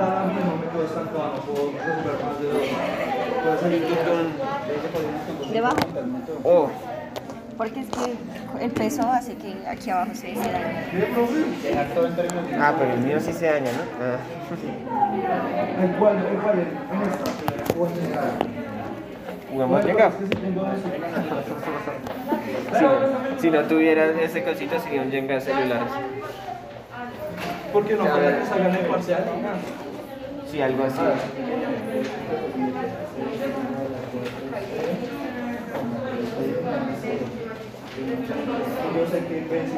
cada mismo método por más de dos. Debajo. Oh, Porque es que el peso hace que aquí abajo se, se dañe. ¿Qué, profe? Dejar todo en términos de... ah, pero el mío sí se daña, ¿no? Ah. ¿En cuál? ¿En cuál? ¿En esta? ¿O en general? ¿Jugamos Jenga? Si no, si no tuviera ese cosito sería un Jenga celular. Porque no para que salgan el parcial. Sí, algo así. Yo sé que es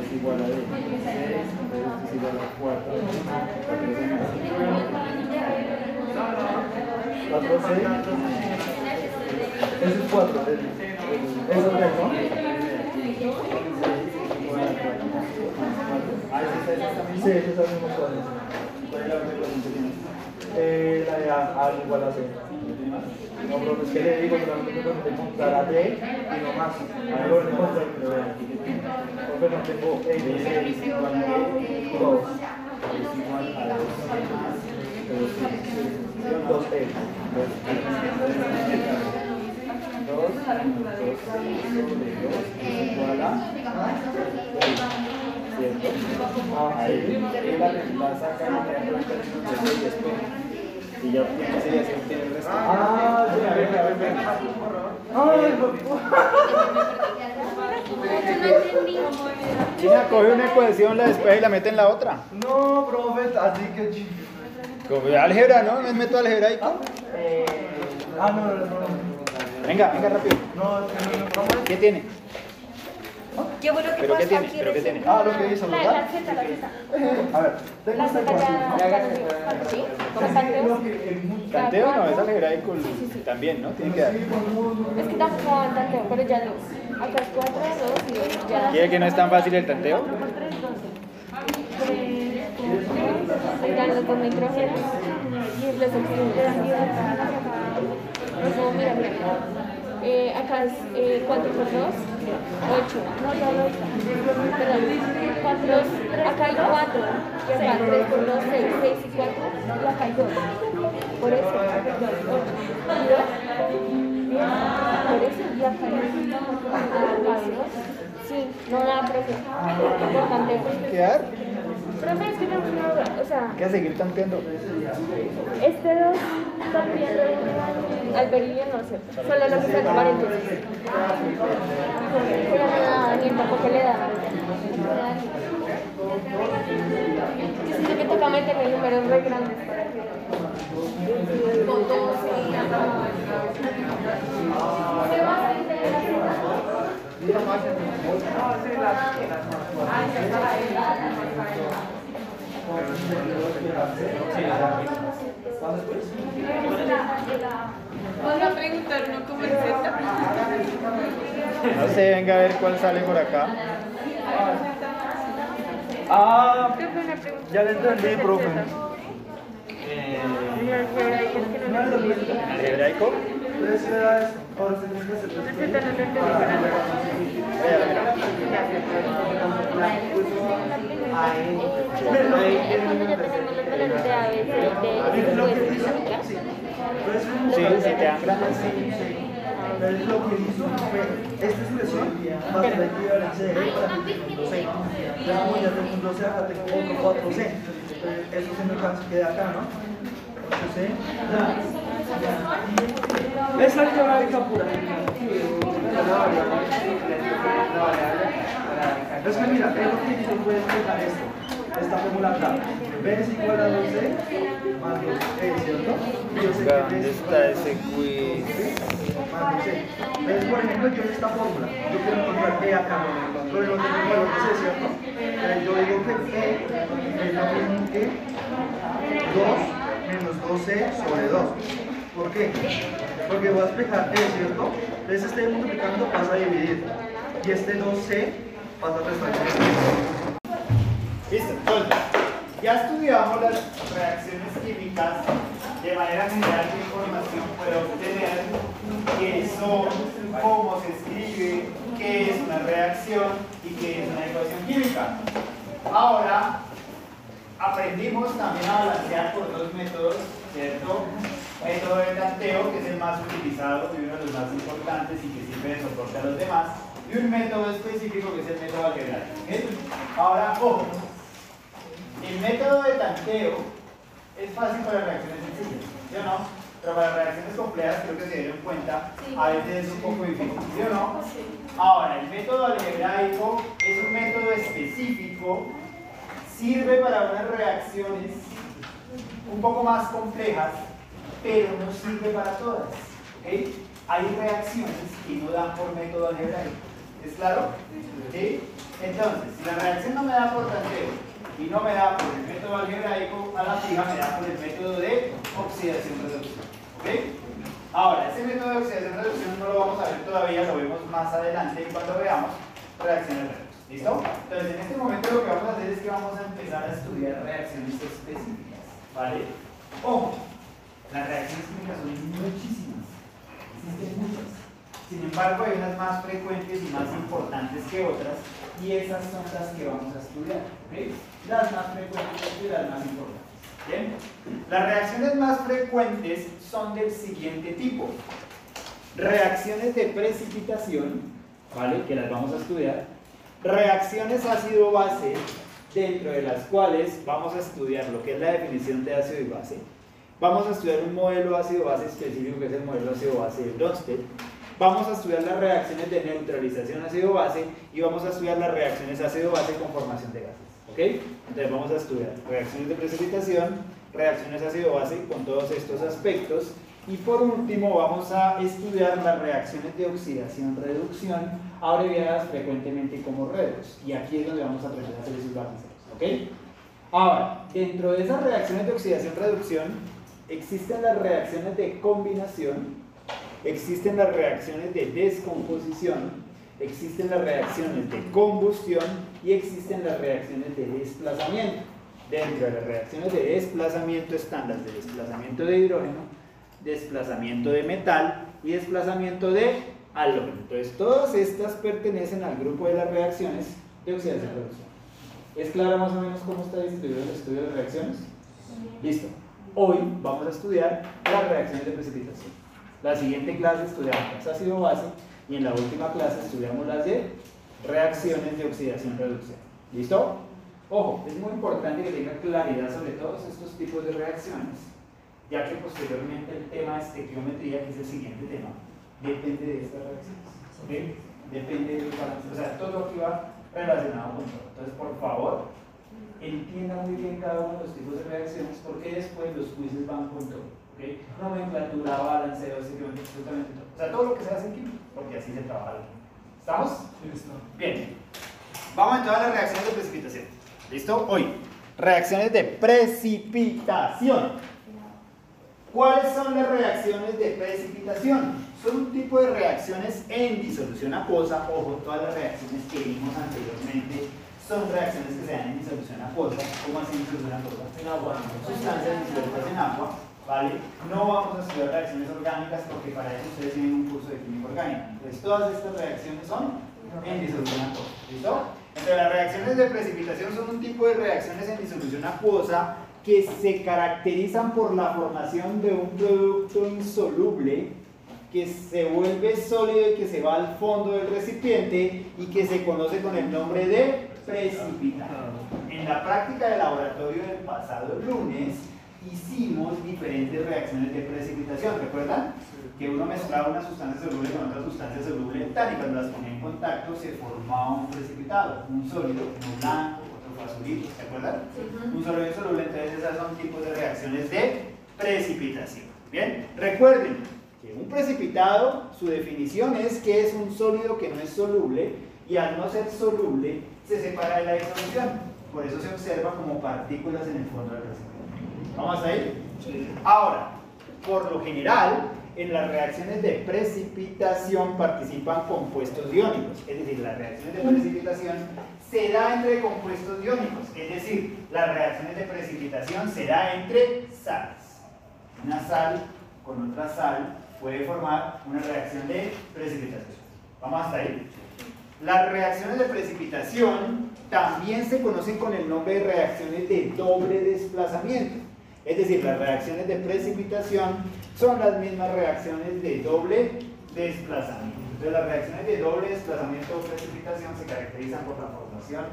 es igual a B. B es igual a 4. 4 6. Ese es 4. Eso es 3, ¿no? Sí, ese es el mismo cuadro. ¿Cuál es la? Eh, la de A, A igual a C. No, pero que le digo que realmente tengo que encontrar a D y más. Lo veo. Porque no tengo E es igual a 2. Es igual a 2. 2E. 2, 2, 2, es igual a ¿cierto? Ah, ahí. Y la, la saca y la deja y después. Y ya obtiene sería obtiene el resto. Ah, ya, ven, ven, ven. Ay, China coge una ecuación, la despeja y la mete en la otra. no, profe, así que ch- Como álgebra, ¿no? Me meto algebraico. Ah, no, no, no. Venga, venga rápido. No, no, no, no. ¿Qué tiene? Qué bueno que ¿Pero qué tiene? ¿Pero qué tiene? Ah, lo que hizo, La, ¿verdad? la Z, la Z. A ver, tengo La esta ecuación. ¿Sí? ¿Con no, es algebraico también, ¿no? Tiene que dar. Es que tampoco tanteo, pero ya dos. Acá es 4, 2 y 2. Ya. ¿Quiere que no es tan fácil el tanteo? Por 3, 12. 3, ya los dos nitrógenos. Y los oxígenos. No, mira, mira. Eh, acá es eh, 4 por 2, 8. No, ya lo Perdón, 4, acá hay 4. Y acá 3 por 2, 6, 6 y 4. Y acá hay 2. Por eso, 2, 8. ¿Y 2? Por eso, y acá hay acá hay 2. Sí, no nada, profe. Importante. ¿Qué? Profe, es que tenemos una duda. O sea, ¿Qué seguir tanteando? este 2 está pidiendo al berillón, no sé. Solo lo que está en paréntesis. Pero no da ni tampoco le da. Yo siento que toca meterle números re grandes para que. Con 12 y ¿Se va a salir de la Van a preguntar uno como el Z. No sé, venga a ver cuál sale por acá. Ah, ya le entendí, profe. ¿Algebraico? Tres tres Z no lo entendí para nada. Es cuando ya tenemos los valores de A, B, C, D, ¿eso se. Entonces lo que hizo fue esta expresión más la equivalencia de C. Entonces como ya tengo un 12 acá tengo otro 4C. Entonces eso se me queda acá, ¿no? 8C. Es algebraica pura. Es que mira, es lo que yo puedo explicar esto. Esta fórmula acá. B es igual a 2C más 2E, ¿cierto? Y yo sé que B ¿Dónde es está ese quiz? más 2C. Entonces, por ejemplo, yo en esta fórmula, yo quiero encontrar E acá, pero no tengo el valor de C, ¿cierto? Entonces yo digo que E es lo mismo que 2 menos 2C sobre 2. ¿Por qué? Porque voy a explicar E, ¿cierto? Entonces este multiplicando pasa a dividir. y este 2C pasa a restar Listo, entonces, ya estudiamos las reacciones químicas. De manera general, ¿qué información puede obtener? ¿Qué son? ¿Cómo se escribe? ¿Qué es una reacción? ¿Y qué es una ecuación química? Ahora, aprendimos también a balancear por dos métodos, ¿cierto? Método de tanteo, que es el más utilizado y uno de los más importantes y que sirve de soporte a los demás. Y un método específico que es el método algebraico. Ahora, ojo, el método de tanteo es fácil para reacciones sencillas, ¿sí o no? Pero para reacciones complejas creo que se dieron cuenta, a veces es un poco difícil, ¿sí o no? Ahora, el método algebraico es un método específico, sirve para unas reacciones un poco más complejas, pero no sirve para todas, ¿ok? Hay reacciones que no dan por método algebraico, ¿es claro? ¿Sí? Entonces, si la reacción no me da por tanteo, y no me da por el método algebraico a la fija, me da por el método de oxidación-reducción. ¿Ok? Ahora, ese método de oxidación-reducción no lo vamos a ver todavía, lo vemos más adelante cuando veamos reacciones redox. ¿Listo? Entonces, en este momento lo que vamos a hacer es que vamos a empezar a estudiar reacciones específicas. ¿Vale? Ojo, las reacciones químicas son muchísimas. Existen muchas. Sin embargo, hay unas más frecuentes y más importantes que otras, y esas son las que vamos a estudiar. Las más frecuentes y las más importantes. Bien. Las reacciones más frecuentes son del siguiente tipo. Reacciones de precipitación, ¿vale? Que las vamos a estudiar. Reacciones ácido-base, dentro de las cuales vamos a estudiar lo que es la definición de ácido y base. Vamos a estudiar un modelo ácido-base específico que es el modelo ácido-base de Bronsted. Vamos a estudiar las reacciones de neutralización ácido-base y vamos a estudiar las reacciones ácido-base con formación de gases. ¿Ok? Entonces vamos a estudiar reacciones de precipitación, reacciones ácido-base con todos estos aspectos y por último vamos a estudiar las reacciones de oxidación-reducción, abreviadas frecuentemente como redox. Y aquí es donde vamos a aprender a hacer esos. ¿Ok? Ahora, dentro de esas reacciones de oxidación-reducción existen las reacciones de combinación, existen las reacciones de descomposición, existen las reacciones de combustión y existen las reacciones de desplazamiento. Dentro de las reacciones de desplazamiento están las de desplazamiento de hidrógeno, desplazamiento de metal y desplazamiento de halógeno. Entonces, todas estas pertenecen al grupo de las reacciones de oxidación y reducción. ¿Es claro más o menos cómo está distribuido el estudio de reacciones? Listo. Hoy vamos a estudiar las reacciones de precipitación. La siguiente clase estudiamos las ácido-base y en la última clase estudiamos las de reacciones de oxidación-reducción. ¿Listo? Ojo, es muy importante que tenga claridad sobre todos estos tipos de reacciones, ya que posteriormente el tema de estequiometría, que es el siguiente tema, depende de estas reacciones. ¿ok? Depende de los parámetros. O sea, todo aquí va relacionado con todo. Entonces, por favor, entienda muy bien cada uno de los tipos de reacciones, porque después los quizzes van con todo. ¿ok? Nomenclatura, balanceo, estequiometría, absolutamente todo. O sea, todo lo que se hace en química, porque así se trabaja. ¿Estamos? Bien. Vamos entonces a las reacciones de precipitación. ¿Listo? Hoy, reacciones de precipitación. ¿Cuáles son las reacciones de precipitación? Son un tipo de reacciones en disolución acuosa. Ojo, todas las reacciones que vimos anteriormente son reacciones que se dan en disolución acuosa. ¿Cómo así disolución acuosa? En agua. Sustancias disueltas en agua. ¿Vale? No vamos a estudiar reacciones orgánicas porque para eso ustedes tienen un curso de química orgánica. Entonces, todas estas reacciones son en disolución acuosa. ¿Listo? Entonces, las reacciones de precipitación son un tipo de reacciones en disolución acuosa que se caracterizan por la formación de un producto insoluble que se vuelve sólido y que se va al fondo del recipiente y que se conoce con el nombre de precipitado. En la práctica de laboratorio del pasado lunes hicimos diferentes reacciones de precipitación, ¿recuerdan? Que uno mezclaba una sustancia soluble con otra sustancia soluble tal y cuando las ponía en contacto se formaba un precipitado, un sólido, uno blanco, otro azulito, ¿se acuerdan? Un sólido insoluble, entonces esas son tipos de reacciones de precipitación. Bien, recuerden que un precipitado, su definición es que es un sólido que no es soluble y al no ser soluble se separa de la disolución. Por eso se observa como partículas en el fondo del recipiente. ¿Vamos a ir? Ahora, por lo general, en las reacciones de precipitación participan compuestos iónicos. Es decir, las reacciones de precipitación se da entre compuestos iónicos. Es decir, las reacciones de precipitación se da entre sales. Una sal con otra sal puede formar una reacción de precipitación. ¿Vamos hasta ahí? Las reacciones de precipitación también se conocen con el nombre de reacciones de doble desplazamiento. Es decir, las reacciones de precipitación son las mismas reacciones de doble desplazamiento. Entonces, las reacciones de doble desplazamiento o precipitación se caracterizan por la formación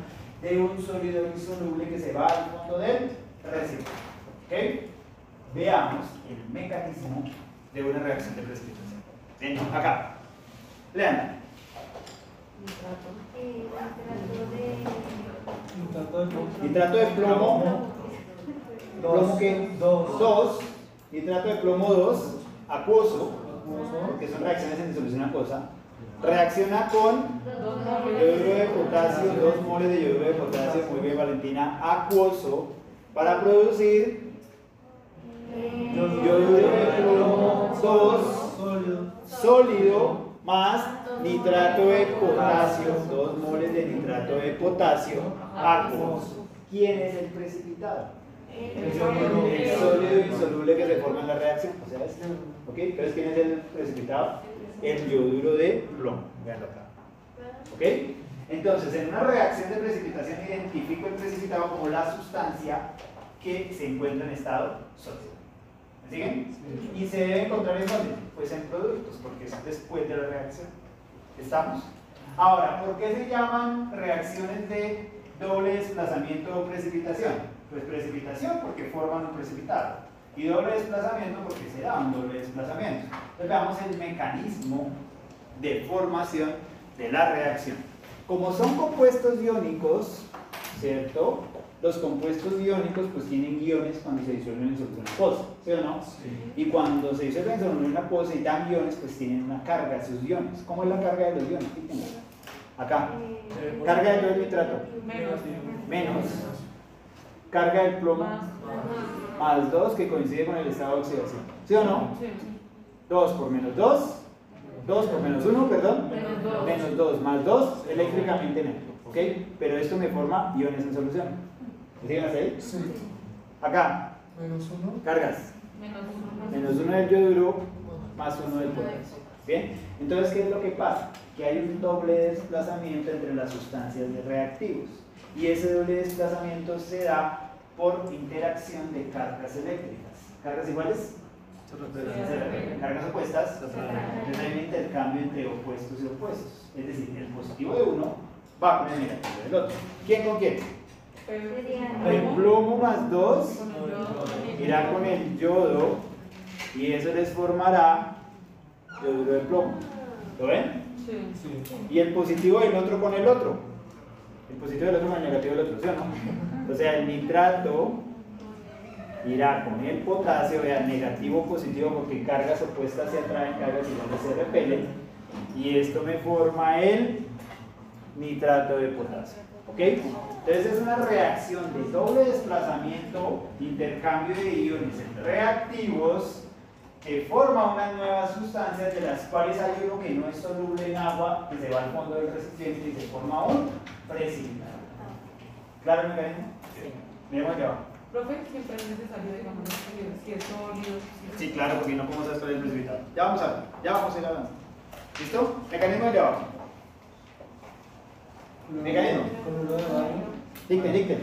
de un sólido insoluble que se va al fondo del recipiente. Veamos el mecanismo de una reacción de precipitación. Ven, acá. Lean. Nitrato de plomo. ¿Plomo qué? 2. Nitrato de plomo 2. Acuoso. Que son reacciones en disolución acuosa. Reacciona con yoduro de potasio, 2 moles de yoduro de potasio, muy bien Valentina, acuoso, para producir yoduro de plomo 2 sólido más nitrato de potasio, 2 moles de nitrato de potasio acuoso. ¿Quién es el precipitado? El sólido insoluble que se forma en la reacción. O sea. Entonces, ¿quién es el precipitado? El yoduro de plomo. Veanlo acá. ¿Ok? Entonces, en una reacción de precipitación identifico el precipitado como la sustancia que se encuentra en estado sólido. ¿Me siguen? Y se debe encontrar en dónde? Pues en productos, porque es después de la reacción. ¿Estamos? Ahora, ¿por qué se llaman reacciones de doble desplazamiento o precipitación? Pues precipitación porque forman un precipitado. Y doble desplazamiento porque se da un doble desplazamiento. Entonces veamos el mecanismo de formación de la reacción. Como son compuestos iónicos, ¿cierto? Los compuestos iónicos pues tienen iones cuando se disuelven en solución acuosa, ¿sí o no? Y cuando se disuelven en solución acuosa y dan iones, pues tienen una carga sus iones. ¿Cómo es la carga de los iones? Acá. Carga del nitrato. Menos. Carga del plomo. Más 2 que coincide con el estado de oxidación. ¿Sí o no? 2 por menos 2. 2 por menos 1, perdón. Menos 2 más 2 eléctricamente neutro. ¿Ok? Pero esto me forma iones en solución. ¿Me siguen hasta ahí? Sí. Acá. Menos uno. Cargas. Menos Menos 1 del yoduro más 1 del potasio. ¿Bien? Entonces, ¿qué es lo que pasa? Que hay un doble desplazamiento entre las sustancias de reactivos. Y ese doble desplazamiento se da por interacción de cargas eléctricas. ¿Cargas iguales? Cargas opuestas. Entonces hay un intercambio entre opuestos y opuestos. Es decir, el positivo de uno va con el negativo del otro. ¿Quién con quién? El plomo más 2 irá con el yodo y eso les formará yoduro de plomo. ¿Lo ven? Y el positivo del otro con el otro. El positivo del otro con el negativo del otro, ¿sí o no? O sea, el nitrato irá con el potasio, vean, negativo positivo porque cargas opuestas se atraen, cargas iguales se repelen. Y esto me forma el nitrato de potasio. ¿Ok? Entonces es una reacción de doble desplazamiento, intercambio de iones en reactivos que forma unas nuevas sustancias de las cuales hay uno que no es soluble en agua, que se va al fondo del recipiente y se forma un precipitado. ¿Claro el mecanismo? Sí. Miremos ya abajo. Profe, siempre es necesario, digamos, si es sólido. si Sí, claro, porque no podemos hacer el precipitado. Ya vamos a ver, ya vamos a ir avanzando. ¿Listo? Mecanismo de abajo. Bario. Dicten, dicten.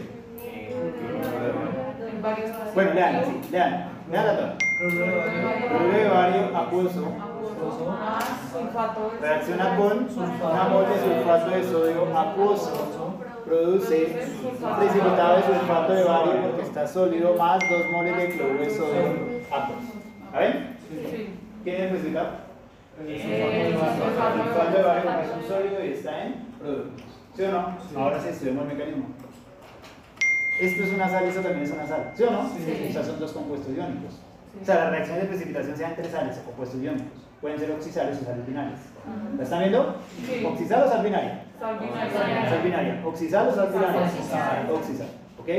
Bueno, lean, sí, lean. Lean la tabla. Cloruro de bario. Acuoso. Reacciona con una mol de sulfato de sodio acuoso. Produce precipitado de sulfato de bario porque está sólido más dos moles de cloruro de sodio acuoso. ¿A? Sí. ¿Quién es el precipitado? Eh, Sulfato de bario es un sólido y está en productos. ¿Sí o no? Ahora sí estudiamos el mecanismo. Esto es una sal y esto también es una sal. ¿Sí o no? Sí. O sea, son dos compuestos iónicos. O sea, las reacciones de precipitación sean entre sales o compuestos iónicos. Pueden ser oxisales o sales binarias. ¿La están viendo? Sí. ¿Oxisal o sal binaria? Sal binaria. Sal binaria. ¿Oxisal o sal binaria? Oxisal. Oxisal. ¿Ok?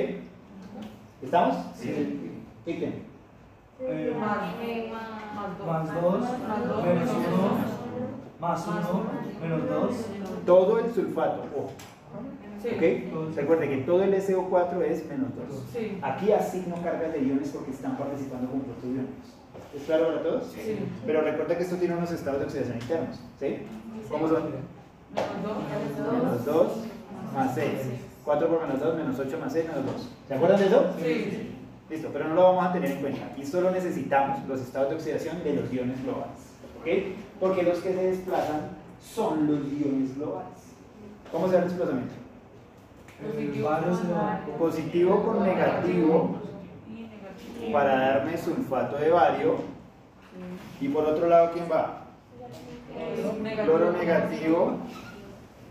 ¿Estamos? Sí. Ítem. eh, Más, Eh, más más más 2, Más dos. menos 1, más 1, menos 2. Todo el sulfato, ojo. Sí. ¿Ok? Recuerde que todo el SO4 es menos 2. Sí. Aquí asigno cargas de iones porque están participando con protoiones. ¿Es claro para todos? Sí. Pero recuerda que esto tiene unos estados de oxidación internos. ¿Sí? ¿Cómo son? Menos dos. Menos 2 más 6. 4 por menos 2, menos 8 más 6, menos 2. ¿Se acuerdan de eso? Sí. Listo, pero no lo vamos a tener en cuenta. Aquí solo necesitamos los estados de oxidación de los iones globales. ¿Ok? Porque los que se desplazan son los iones globales. ¿Cómo se da el desplazamiento? Positivo con negativo para darme sulfato de bario. Y por otro lado, ¿quién va? Cloro negativo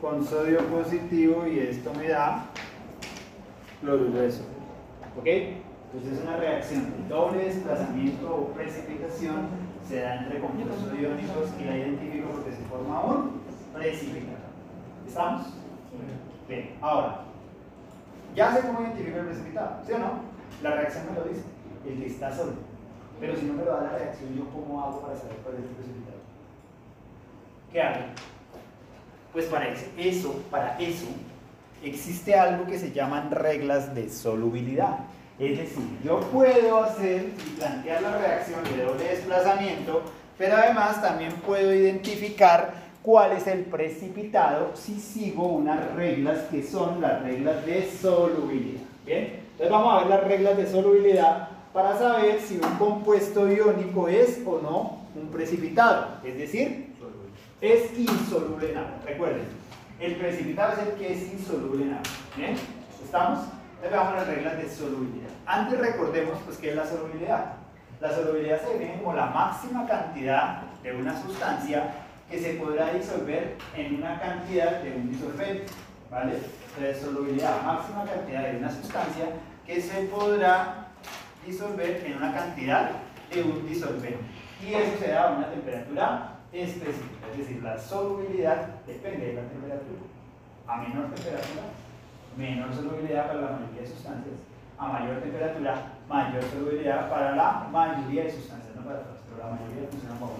con sodio positivo y esto me da cloruro de sodio. ¿Ok? Entonces es una reacción de doble desplazamiento o precipitación se da entre compuestos iónicos y la identifico porque se forma un precipitado. ¿Estamos? Bien, ahora, ya sé cómo identifico el precipitado, ¿sí o no? La reacción me lo dice, el que está sólido. Pero si no me lo da la reacción, ¿yo cómo hago para saber cuál es el precipitado? ¿Qué hago? Pues para eso, para eso, existe algo que se llaman reglas de solubilidad. Es decir, yo puedo hacer y plantear la reacción de doble desplazamiento, pero además también puedo identificar cuál es el precipitado si sigo unas reglas que son las reglas de solubilidad. Bien, entonces vamos a ver las reglas de solubilidad para saber si un compuesto iónico es o no un precipitado, es decir, es insoluble en agua. Recuerden, el precipitado es el que es insoluble en agua. ¿Bien? ¿Estamos? Entonces veamos las reglas de solubilidad. Antes recordemos pues qué es la solubilidad. La solubilidad se define como la máxima cantidad de una sustancia que se podrá disolver en una cantidad de un disolvente. ¿Vale? Entonces solubilidad, máxima cantidad de una sustancia que se podrá disolver en una cantidad de un disolvente. Y eso se da a una temperatura específica, es decir, la solubilidad depende de la temperatura. A menor temperatura, menor solubilidad para la mayoría de sustancias. A mayor temperatura, mayor solubilidad para la mayoría de sustancias, no para todas, pero la mayoría funciona como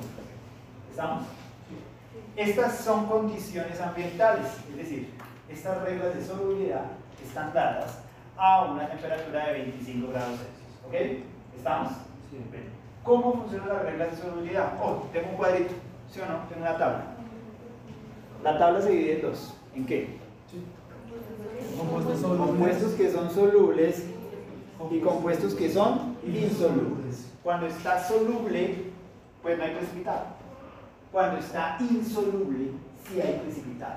¿Estamos? Estas son condiciones ambientales, es decir, estas reglas de solubilidad están dadas a una temperatura de 25 grados Celsius. ¿Ok? ¿Estamos? ¿Cómo funcionan las reglas de solubilidad? Oh, tengo un cuadrito, ¿sí o no? Tengo una tabla. La tabla se divide en dos. ¿En qué? Compuestos solubles. Compuestos que son solubles y compuestos que son insolubles. Cuando está soluble, pues no hay precipitado. Cuando está insoluble, sí hay precipitado.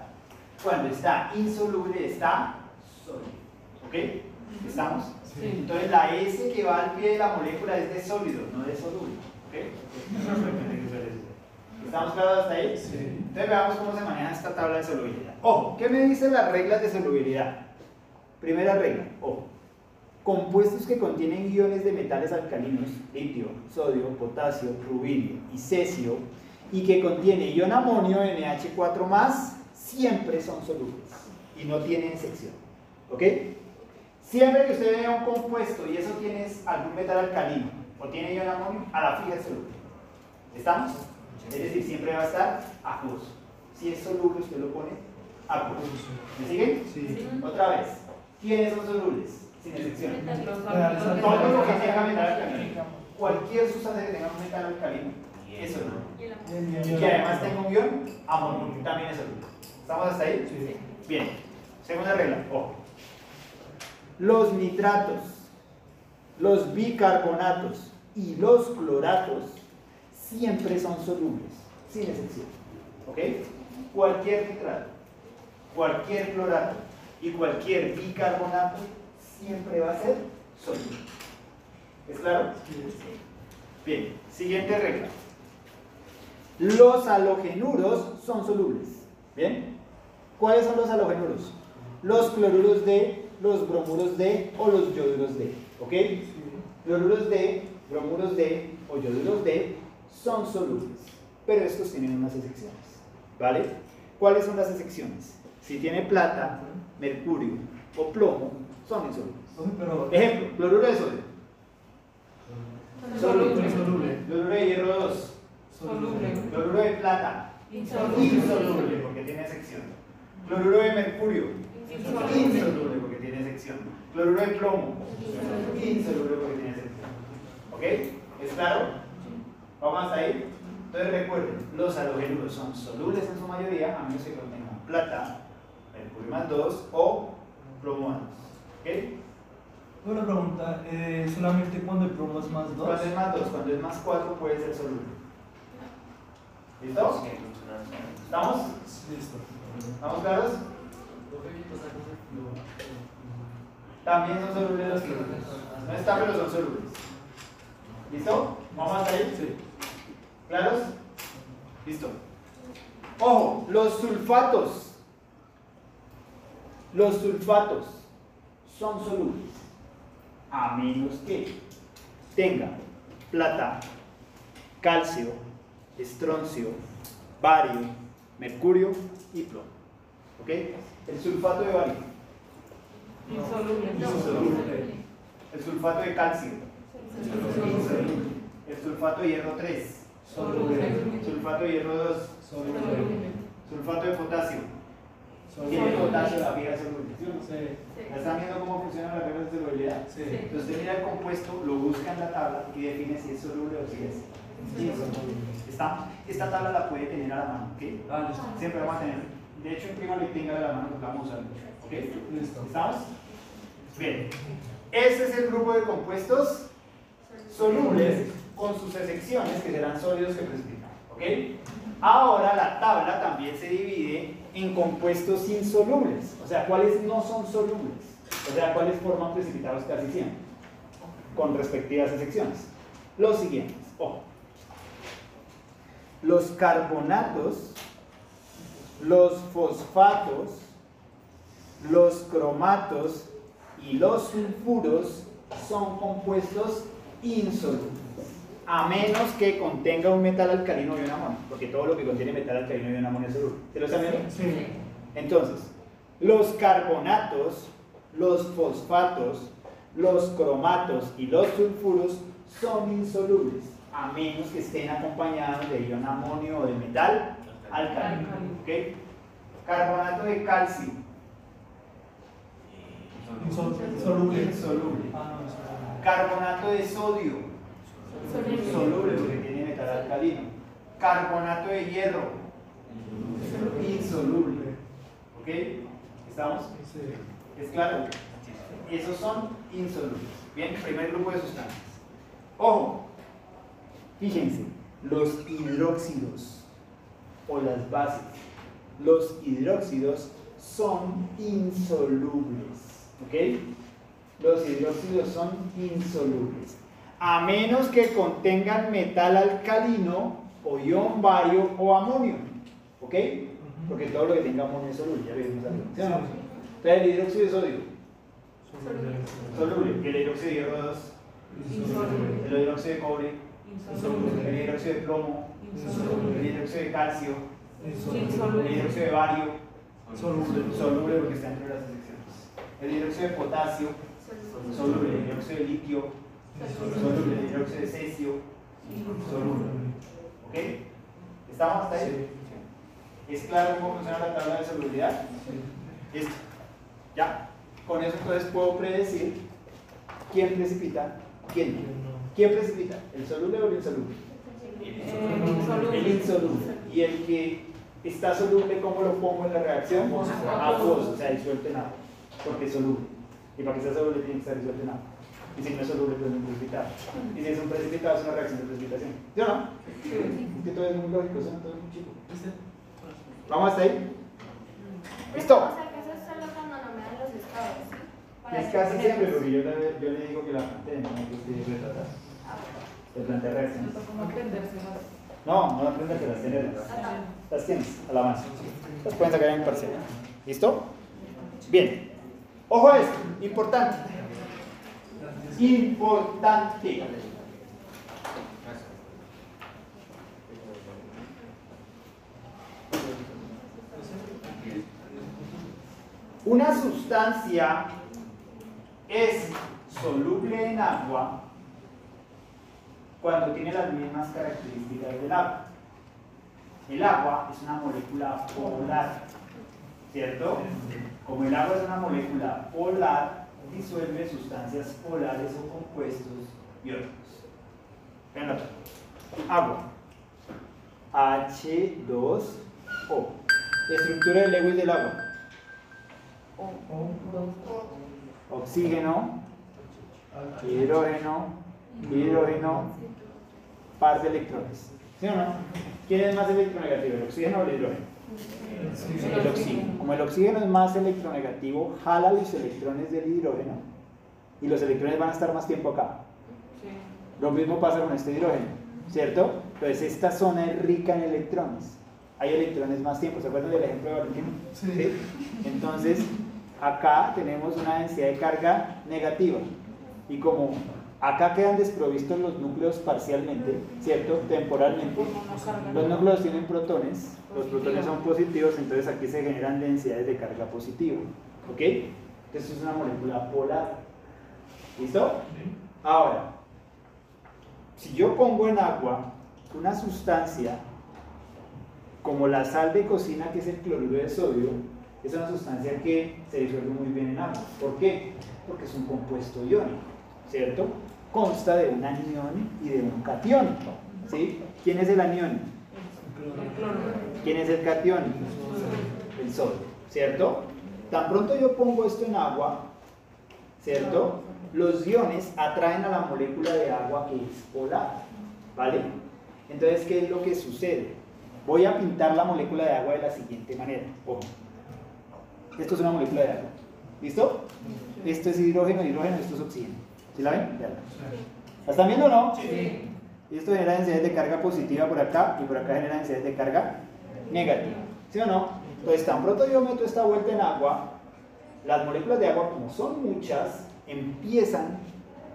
Cuando está insoluble, está sólido. ¿Ok? ¿Estamos? Sí. Entonces la S que va al pie de la molécula es de sólido, no de soluble. ¿Ok? ¿Estamos claros hasta ahí? Sí. Entonces veamos cómo se maneja esta tabla de solubilidad. Ojo, ¿qué me dicen las reglas de solubilidad? Primera regla, ojo. Compuestos que contienen iones de metales alcalinos, litio, sodio, potasio, rubidio y cesio, y que contiene ion amonio, NH4+, siempre son solubles y no tienen sección. ¿Ok? Siempre que usted vea un compuesto y eso tiene algún metal alcalino o tiene ion amonio, a la fija es soluble. ¿Estamos? Es decir, siempre va a estar acuoso. Si es soluble, usted lo pone acuoso. ¿Me siguen? Sí. Otra vez. ¿Quiénes son solubles? Sin excepción. Todo lo que tenga metal alcalino. Cualquier sustancia que tenga un metal alcalino es soluble. Y que además tenga un ion amonio, también es soluble. ¿Estamos hasta ahí? Sí. Bien. Segunda regla. Ojo. Los nitratos, los bicarbonatos y los cloratos siempre son solubles, sin excepción. ¿Ok? Cualquier nitrato, cualquier clorato y cualquier bicarbonato siempre va a ser soluble. ¿Es claro? Bien, siguiente regla. Los halogenuros son solubles. ¿Bien? ¿Cuáles son los halogenuros? Los cloruros de, los bromuros de o los yoduros de. ¿Ok? Cloruros de, bromuros de o yoduros de son solubles. Pero estos tienen unas excepciones. ¿Vale? ¿Cuáles son las excepciones? Si tiene plata, mercurio o plomo, son insolubles. Ejemplo, cloruro de sodio. Soluble. Insoluble. Cloruro de hierro 2. Soluble. Cloruro de plata. Insoluble. Insoluble porque tiene sección. Cloruro de mercurio. Insoluble porque tiene sección. Cloruro de plomo. Insoluble porque tiene sección. ¿Ok? ¿Es claro? ¿Vamos hasta ahí? Entonces recuerden, los halogenuros son solubles en su mayoría, a menos que contengan plata, mercurio más 2 o plomo más 2. ¿Ok? Una pregunta, eh, solamente cuando el plomo es más 2. Cuando es más 2, cuando es más 4 puede ser soluble. ¿Listo? ¿Estamos? Listo. ¿Estamos claros? También son solubles los cloruros. No están, pero son solubles. ¿Listo? ¿Vamos hasta ahí? Sí. ¿Claros? Listo. Ojo, los sulfatos. Los sulfatos son solubles. A menos que tengan plata, calcio, estroncio, bario, mercurio y plomo. ¿Ok? El sulfato de bario. Insoluble. Insoluble. El sulfato de calcio. Insoluble. El sulfato de hierro 3. Soluble. Sulfato de hierro 2. Soluble. Sulfato de potasio. Tiene potasio la fija soluble. ¿sí no? Sí. ¿Ya están viendo cómo funcionan las reglas de solubilidad? Sí. Entonces usted mira el compuesto, lo busca en la tabla y define si es soluble o si es insoluble. Esta, esta tabla la puede tener a la mano, ¿ok? Ah, listo. Siempre vamos a tener. De hecho, imprímalo y tenga a la mano porque vamos a usar mucho, ¿ok? Listo. ¿Estamos? Bien. Ese es el grupo de compuestos solubles con sus excepciones que serán sólidos que precipitan. ¿Ok? Ahora la tabla también se divide en compuestos insolubles. O sea, cuáles no son solubles. O sea, cuáles forman precipitados casi siempre. Con respectivas excepciones. Los siguientes. Los carbonatos, los fosfatos, los cromatos y los sulfuros son compuestos insolubles, a menos que contenga un metal alcalino y un amonio, porque todo lo que contiene metal alcalino y un amonio es soluble. ¿Se lo están viendo? Sí. Entonces, los carbonatos, los fosfatos, los cromatos y los sulfuros son insolubles, a menos que estén acompañados de ion amonio o de metal alcalino. ¿ok? Carbonato de calcio, Insoluble. insoluble. Ah, insoluble. Carbonato de sodio, soluble porque tiene metal alcalino. Carbonato de hierro, insoluble. ¿Ok? ¿Estamos? ¿Es claro? Esos son insolubles. Bien, primer grupo de sustancias. Ojo, fíjense, los hidróxidos o las bases, los hidróxidos son insolubles. ¿Ok? Los hidróxidos son insolubles. A menos que contengan metal alcalino o ion bario o amonio. ¿Ok? Porque todo lo que tenga amonio es soluble, ya vimos arriba. ¿Sí o no? Entonces el hidróxido de sodio, soluble. El hidróxido de hierro 2, Insoluble. el hidróxido de cobre, Insoluble. el hidróxido de plomo, el Insoluble. hidróxido de calcio, el Insoluble. hidróxido de bario, Soluble. soluble porque está entre las secciones. El hidróxido de potasio, soluble. El hidróxido de litio, soluble. El hidróxido de cesio, soluble. ¿Ok? ¿Estamos hasta ahí? ¿Es claro cómo funciona la tabla de solubilidad? Listo. Ya. Con eso entonces puedo predecir quién precipita, quién. ¿Quién precipita? ¿El soluble o el insoluble? El insoluble. Y el que está soluble, ¿cómo lo pongo en la reacción? Acuoso, o sea, disuelto en agua. Porque es soluble. Y para que sea soluble tiene que estar disuelto en agua. Y si no es soluble, pues es un precipitado. Y si es un precipitado, es una reacción de precipitación. ¿Sí o no? Es que todo es muy lógico, eso todo es muy chico. ¿Vamos hasta ahí? ¿Listo? O sea, que eso es solo cuando no me dan los estados. Es casi siempre, porque yo le, yo le digo que la plantea, no que usted retrata. Le plantea reacciones. No, no aprendas que las tienes. Las tienes a la mano. Las pueden sacar en parcial. ¿Listo? Bien. Ojo a esto, importante. Importante. Una sustancia es soluble en agua cuando tiene las mismas características del agua. El agua es una molécula polar, ¿cierto? Como el agua es una molécula polar, disuelve sustancias polares o compuestos iónicos. Vean Agua. H2O. Estructura del Lewis del agua. Oxígeno, hidrógeno, hidrógeno, par de electrones. ¿Sí o no? ¿Quién es más electronegativo, el oxígeno o el hidrógeno? El oxígeno. Como el oxígeno es más electronegativo, jala los electrones del hidrógeno y los electrones van a estar más tiempo acá. Lo mismo pasa con este hidrógeno, ¿cierto? Entonces esta zona es rica en electrones. Hay electrones más tiempo. ¿Se acuerdan del ejemplo de Valentino? Sí. Entonces, acá tenemos una densidad de carga negativa. Y como acá quedan desprovistos los núcleos parcialmente, ¿cierto? Temporalmente. Los núcleos tienen protones, los protones son positivos, entonces aquí se generan densidades de carga positiva. ¿Ok? Entonces es una molécula polar. ¿Listo? Ahora, si yo pongo en agua una sustancia como la sal de cocina, que es el cloruro de sodio, es una sustancia que se disuelve muy bien en agua. ¿Por qué? Porque es un compuesto iónico, ¿cierto? Consta de un anión y de un catión. ¿sí? ¿Quién es el anión? ¿Quién es el catión? El sodio, ¿cierto? Tan pronto yo pongo esto en agua, ¿cierto? Los iones atraen a la molécula de agua que es polar, ¿vale? Entonces, ¿qué es lo que sucede? Voy a pintar la molécula de agua de la siguiente manera. Ojo. Esto es una molécula de agua. ¿Listo? Esto es hidrógeno, hidrógeno, esto es oxígeno. ¿Sí la ven? ¿La están viendo o no? Sí. Esto genera densidades de carga positiva por acá y por acá genera densidades de carga negativa. ¿Sí o no? Entonces, tan pronto yo meto esta vuelta en agua, las moléculas de agua, como son muchas, empiezan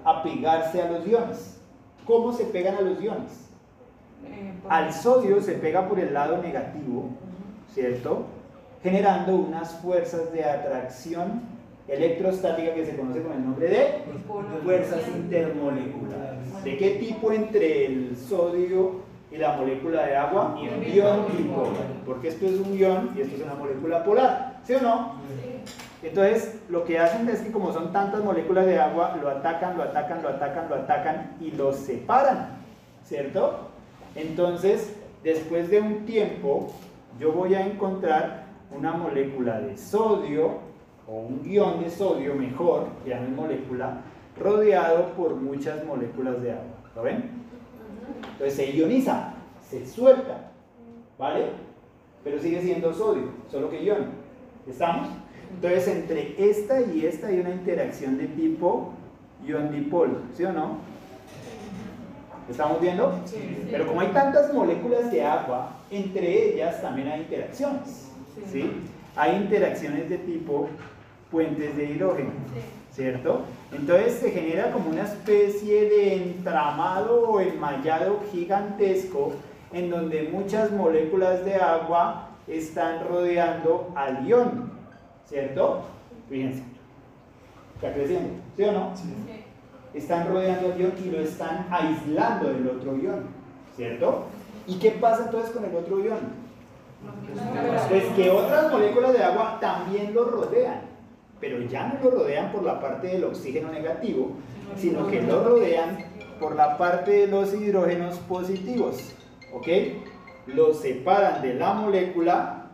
a pegarse a los iones. ¿Cómo se pegan a los iones? al sodio se pega por el lado negativo, ¿cierto? Generando unas fuerzas de atracción electrostática que se conoce con el nombre de fuerzas intermoleculares. ¿De qué tipo entre el sodio y la molécula de agua? Ion dipolar. Porque esto es un ion y esto es una molécula polar. ¿Sí o no? Entonces, lo que hacen es que como son tantas moléculas de agua, lo atacan, lo atacan, lo atacan, lo atacan y los separan, ¿cierto? Entonces, después de un tiempo, yo voy a encontrar una molécula de sodio, o un ion de sodio mejor, es molécula, rodeado por muchas moléculas de agua. ¿Lo ven? Entonces se ioniza, se suelta, ¿vale? Pero sigue siendo sodio, solo que ion. ¿Estamos? Entonces entre esta y esta hay una interacción de tipo ion-dipolo, ¿sí o no? ¿Estamos viendo? Sí. Pero como hay tantas moléculas de agua, entre ellas también hay interacciones. ¿sí? Hay interacciones de tipo puentes de hidrógeno, ¿cierto? Entonces se genera como una especie de entramado o enmallado gigantesco en donde muchas moléculas de agua están rodeando al ion, ¿cierto? Fíjense, está creciendo, ¿sí o no? Sí están rodeando al ion y lo están aislando del otro ion, ¿cierto? ¿Y qué pasa entonces con el otro ion? Pues que otras moléculas de agua también lo rodean, pero ya no lo rodean por la parte del oxígeno negativo, sino que lo rodean por la parte de los hidrógenos positivos, ¿ok? Lo separan de la molécula,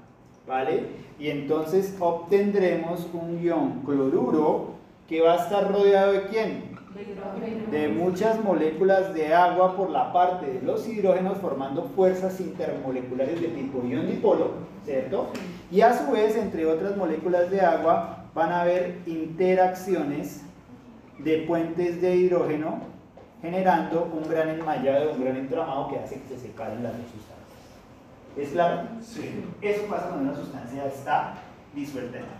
¿vale? Y entonces obtendremos un ion cloruro que va a estar rodeado de quién? de muchas moléculas de agua por la parte de los hidrógenos formando fuerzas intermoleculares de tipo ion-dipolo, ¿cierto? Y a su vez, entre otras moléculas de agua, van a haber interacciones de puentes de hidrógeno generando un gran enmallado, un gran entramado que hace que se separen las dos sustancias. ¿Es claro? Sí. Eso pasa cuando una sustancia está disuelta en agua.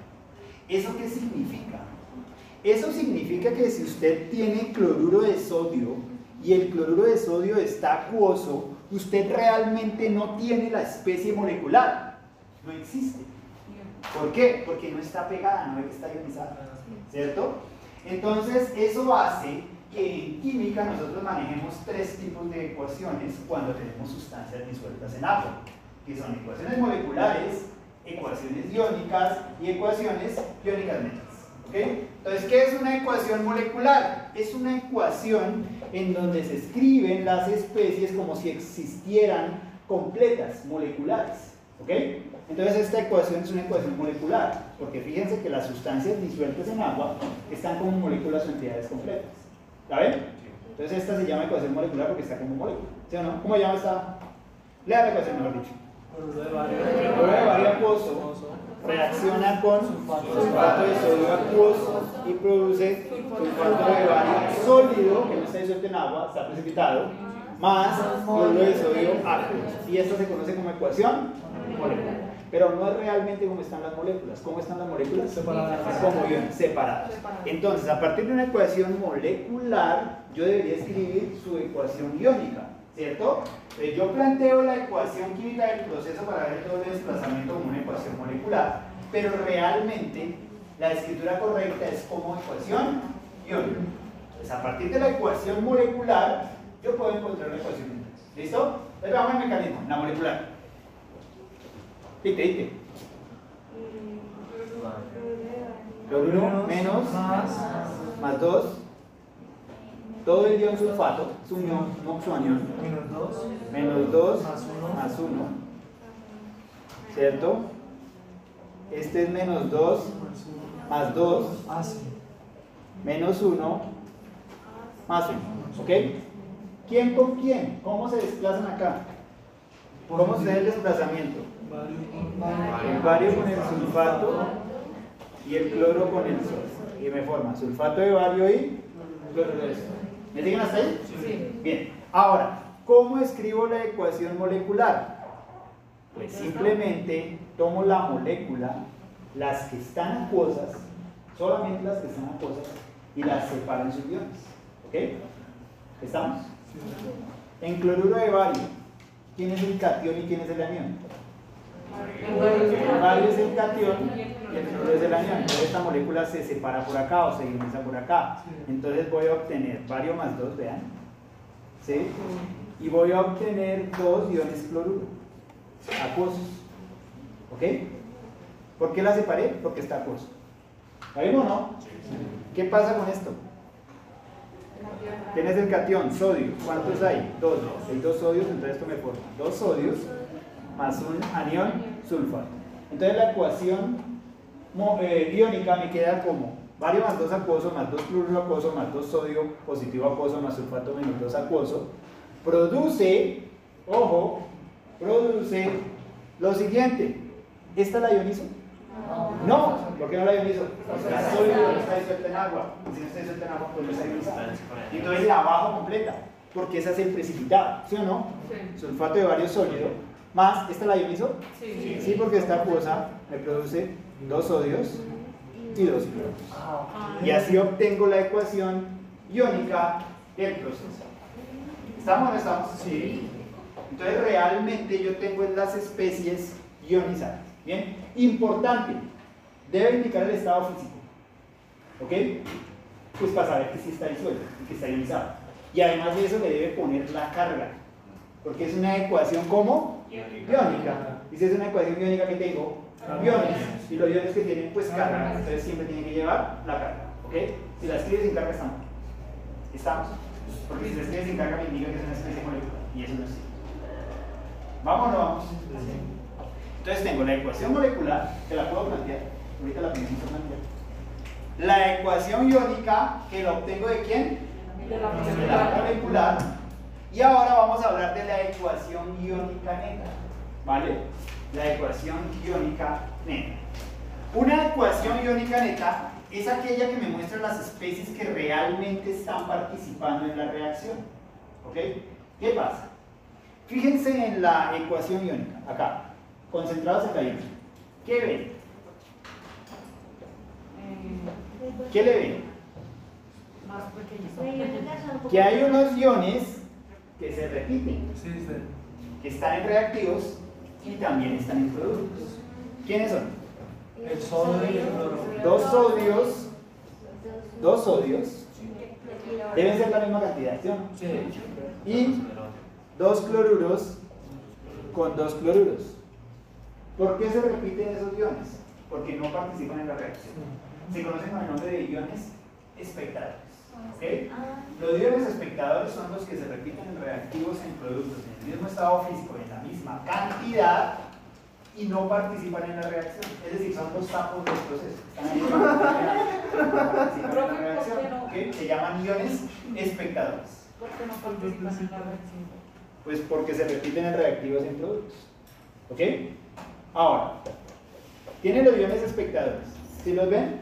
¿Eso qué significa? Eso significa que si usted tiene cloruro de sodio y el cloruro de sodio está acuoso, usted realmente no tiene la especie molecular. No existe. ¿Por qué? Porque no está pegada, no está ionizada. ¿Cierto? Entonces, eso hace que en química nosotros manejemos tres tipos de ecuaciones cuando tenemos sustancias disueltas en agua, que son ecuaciones moleculares, ecuaciones iónicas y ecuaciones iónicas netas. ¿ok? Entonces, ¿qué es una ecuación molecular? Es una ecuación en donde se escriben las especies como si existieran completas, moleculares. ¿ok? Entonces esta ecuación es una ecuación molecular, porque fíjense que las sustancias disueltas en agua están como moléculas o entidades completas. ¿La ven? Entonces esta se llama ecuación molecular porque está como molécula. ¿Sí o no? ¿Cómo se llama esta? Lea la ecuación, mejor dicho. Cloruro de bario acuoso reacciona con sulfato de sodio acuoso y produce sulfato de bario sólido, que no está disuelto en agua, está precipitado, más cloruro de sodio acuoso. Y esta se conoce como ecuación molecular. Pero no es realmente cómo están las moléculas. ¿Cómo están las moléculas? Separadas. Como iones, separadas. Entonces, a partir de una ecuación molecular, yo debería escribir su ecuación iónica, ¿cierto? Entonces, yo planteo la ecuación química del proceso para ver todo el desplazamiento como una ecuación molecular, pero realmente la escritura correcta es como ecuación iónica. Entonces, a partir de la ecuación molecular, yo puedo encontrar la ecuación iónica. ¿Listo? Entonces, vamos al mecanismo, la molecular. Dite, dite. Cloruro menos más 2. Todo el ion sulfato es un ion, oxoanión. Menos 2. Menos 2 Más uno. más 1. ¿Cierto? Este es menos 2 más 2 Ah, menos 1 más 1. ¿Ok? ¿Quién con quién? ¿Cómo se desplazan acá? ¿Cómo se da el desplazamiento? El bario con el sulfato y el cloro con el sol. Y me forma sulfato de bario y cloro de sol. ¿Me siguen hasta ahí? Sí. Bien. Ahora, ¿cómo escribo la ecuación molecular? Pues simplemente tomo la molécula, las que están acuosas, solamente las que están acuosas, y las separo en sus iones. ¿Ok? ¿Estamos? En cloruro de bario, ¿quién es el cation y quién es el anión? El bario es el cation y el cloruro es el anión. Entonces esta molécula se separa por acá o se ioniza por acá. Entonces voy a obtener bario más 2, vean. ¿Sí? Y voy a obtener dos iones cloruro acuosos. ¿Ok? ¿Por qué la separé? Porque está acuoso. ¿La vimos o no? ¿Qué pasa con esto? Tienes el cation, sodio. ¿Cuántos hay? Dos. Hay dos sodios, entonces esto me forma dos sodios más un anión sulfato. Entonces la ecuación eh, iónica me queda como bario más 2 acuoso más 2 cloruro acuoso más 2 sodio positivo acuoso más sulfato menos 2 acuoso. Produce, ojo, produce lo siguiente. ¿Esta la ionizo? No, ¿por qué no la ionizo? Porque es sólido, no está disuelta en agua. Si no está disuelta en agua, pues no está ionizada. Entonces la bajo completa, porque esa es el precipitado, ¿sí o no? Sí. Sulfato de bario sólido, más, ¿esta la ionizo? Sí. Sí, porque esta acuosa me produce dos sodios y dos cloros. Y así obtengo la ecuación iónica del proceso. ¿Estamos o no estamos? Sí. Entonces realmente yo tengo las especies ionizadas. Bien, importante, debe indicar el estado físico. ¿Ok? Pues para saber que sí está disuelto y que está ionizado. Y además de eso le debe poner la carga. Porque es una ecuación como iónica. Y si es una ecuación iónica que tengo, iones. Y los iones que tienen pues carga. Entonces siempre tienen que llevar la carga. ¿Ok? Si la escribes sin carga estamos. Estamos. Porque si la escribes sin carga me indica que es una especie molecular. Y eso no es cierto. ¿Vamos o no vamos? Entonces tengo la ecuación molecular, que la puedo plantear. Ahorita la que plantear. La ecuación iónica, que la obtengo de quién? De la de la molecular. Y ahora vamos a hablar de la ecuación iónica neta. ¿Vale? La ecuación iónica neta. Una ecuación iónica neta es aquella que me muestra las especies que realmente están participando en la reacción. ¿Ok? ¿Qué pasa? Fíjense en la ecuación iónica, acá, concentrados en la iónica. ¿Qué ven? ¿Qué le ven? Más pequeñito. Que hay unos iones que se repiten. Sí, sí. que están en reactivos y también están en productos. ¿Quiénes son? El sodio y el cloro. Dos sodios, dos sodios Deben ser la misma cantidad, ¿sí o no? Y dos cloruros con dos cloruros. ¿Por qué se repiten esos iones? Porque no participan en la reacción. Se conocen con el nombre de iones espectadores. ¿Ok? Los iones espectadores son los que se repiten en reactivos en productos en el mismo estado físico, en la misma cantidad y no participan en la reacción. Es decir, son los sapos del proceso. Están ahí, no participan en la reacción. ¿ok? Se llaman iones espectadores. ¿Por qué no participan en la reacción? Pues porque se repiten en reactivos en productos. ¿Ok? Ahora, tienen los iones espectadores. ¿Sí los ven?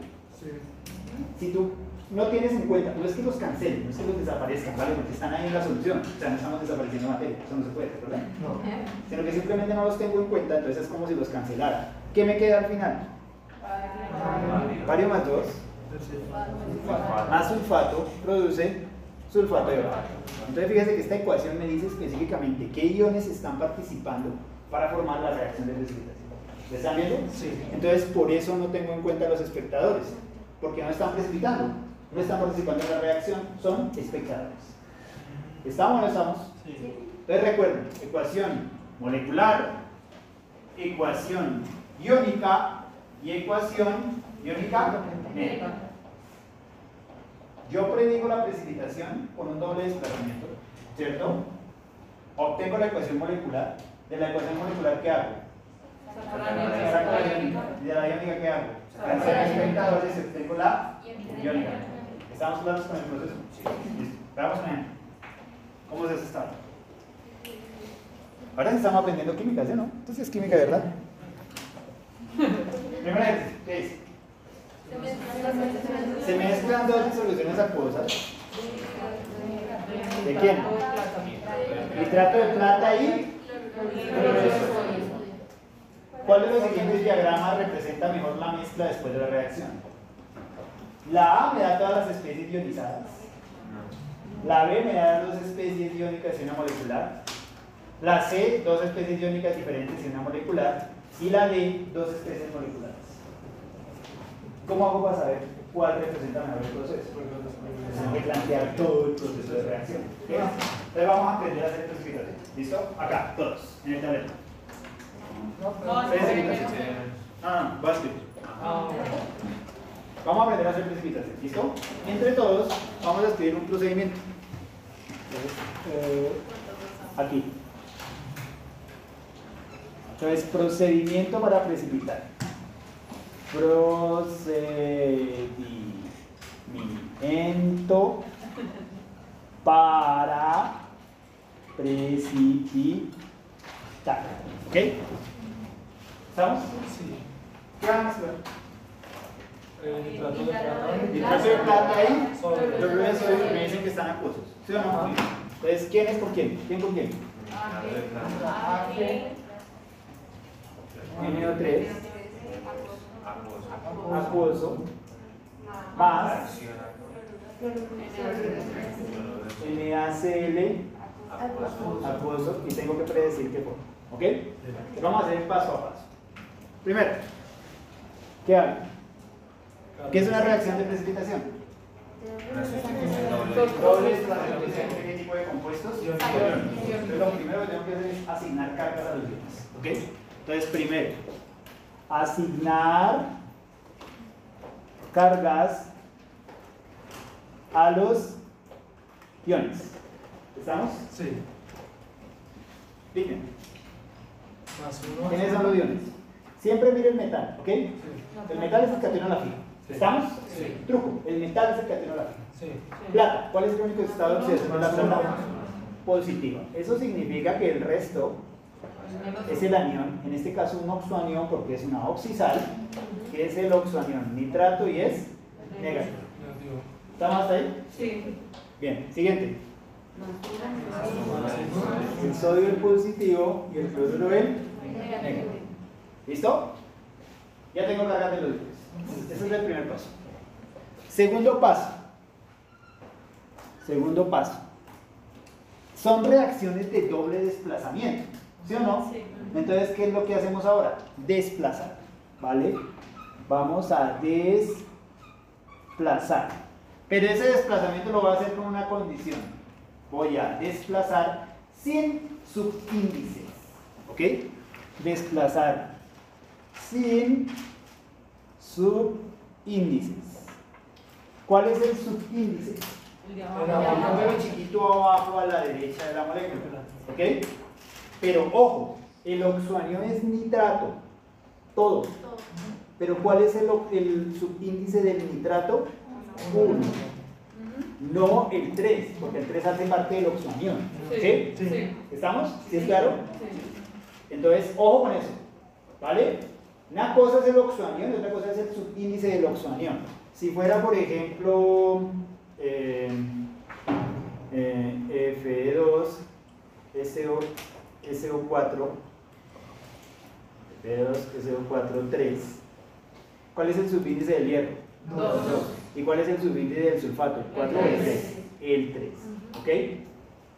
Si tú no tienes en cuenta, no es que los cancelen, no es que los desaparezcan, ¿vale? Porque están ahí en la solución. O sea, no estamos desapareciendo materia, eso no se puede, ¿verdad? Sino que simplemente no los tengo en cuenta, entonces es como si los cancelara. ¿Qué me queda al final? Vario más 2 más sulfato produce sulfato de bario. Entonces fíjese que esta ecuación me dice específicamente qué iones están participando para formar la reacción de precipitación. ¿Lo están viendo? Sí. Entonces por eso no tengo en cuenta los espectadores, porque no están precipitando, no están participando en la reacción, son espectadores. ¿Estamos o no estamos? Entonces recuerden, ecuación molecular, ecuación iónica y ecuación iónica médica. Yo predigo la precipitación con un doble desplazamiento, ¿cierto? Obtengo la ecuación molecular. De la ecuación molecular, ¿qué hago? Saco la iónica. ¿Y de la iónica qué hago? Cancelo espectadores y obtengo la iónica. ¿Estamos claros con el proceso? Listo. Veamos un ejemplo. ¿Cómo es ese estado? Ahora sí estamos aprendiendo química, ¿sí no? Entonces es química, ¿verdad? Primer ejercicio, ¿qué dice? Se mezclan dos disoluciones acuosas. ¿De quién? Nitrato de plata y. ¿Cuál de los siguientes diagramas representa mejor la mezcla después de la reacción? La A me da todas las especies ionizadas. La B me da dos especies iónicas y una molecular. La C, dos especies iónicas diferentes y una molecular. Y la D, dos especies moleculares. ¿Cómo hago para saber cuál representa mejor el proceso? Tengo que plantear todo el proceso de reacción. Entonces vamos a aprender a hacer precipitación. ¿Listo? Acá, todos, en el tablero. No, no, vas a escribir. Vamos a aprender a hacer precipitación. ¿Listo? Entre todos, vamos a escribir un procedimiento. Eh, aquí. Entonces, procedimiento para precipitar. Procedimiento para precipitar. ¿Ok? ¿Estamos? Sí. ¿Qué van a hacer? Eh, nitrato de plata. Nitrato de plata ahí. Sobre. Los bebés soy- me dicen que están acuosos. ¿Sí o no? Entonces, ¿quién es con quién? ¿Quién con quién? NO3 acuoso más NaCl acuoso y tengo que predecir qué forma. ¿Ok? Vamos a hacer paso a paso. Primero, ¿qué hay? ¿Qué es una reacción de precipitación? Qué tipo de compuestos? Entonces lo primero que tengo que hacer es asignar cargas a los iones. ¿Ok? Entonces primero, asignar cargas a los iones. ¿Estamos? Sí. Uno. ¿quiénes son los iones? Siempre mire el metal, ¿ok? El metal es el catión a la fija. Sí. ¿Estamos? Sí. Truco, el metal es el fija. Sí. Plata, ¿cuál es el único estado de oxidación de la plata? Positiva. Eso significa que el resto es el anión, en este caso un oxoanión porque es una oxisal, que es el oxoanión nitrato y es negativo. ¿Estamos hasta ahí? Sí. Bien, siguiente. El sodio el positivo y el cloruro el negativo. ¿Listo? Ya tengo cargas de iones. Ese es el primer paso. Segundo paso. Segundo paso. Son reacciones de doble desplazamiento. ¿Sí o no? Sí. Entonces, ¿qué es lo que hacemos ahora? Desplazar. ¿Vale? Vamos a desplazar. Pero ese desplazamiento lo voy a hacer con una condición. Voy a desplazar sin subíndices. ¿Ok? Desplazar sin subíndices. ¿Cuál es el subíndice? El de El abajo. número chiquito abajo a la derecha de la molécula. ¿Ok? Pero ojo, el oxoanión es nitrato. Todo. Pero ¿cuál es el, el subíndice del nitrato? 1. No el 3, porque el 3 hace parte del oxoanión. ¿Ok? Sí. Sí. ¿Estamos? ¿Sí es claro? Entonces, ojo con eso. ¿Vale? Una cosa es el oxoanión y otra cosa es el subíndice del oxoanión. Si fuera, por ejemplo, eh, eh, Fe2, SO, SO4, Fe2, SO4, 3. ¿Cuál es el subíndice del hierro? Dos. ¿Y cuál es el subíndice del sulfato? ¿El 4 o el 3? El 3. ¿Ok?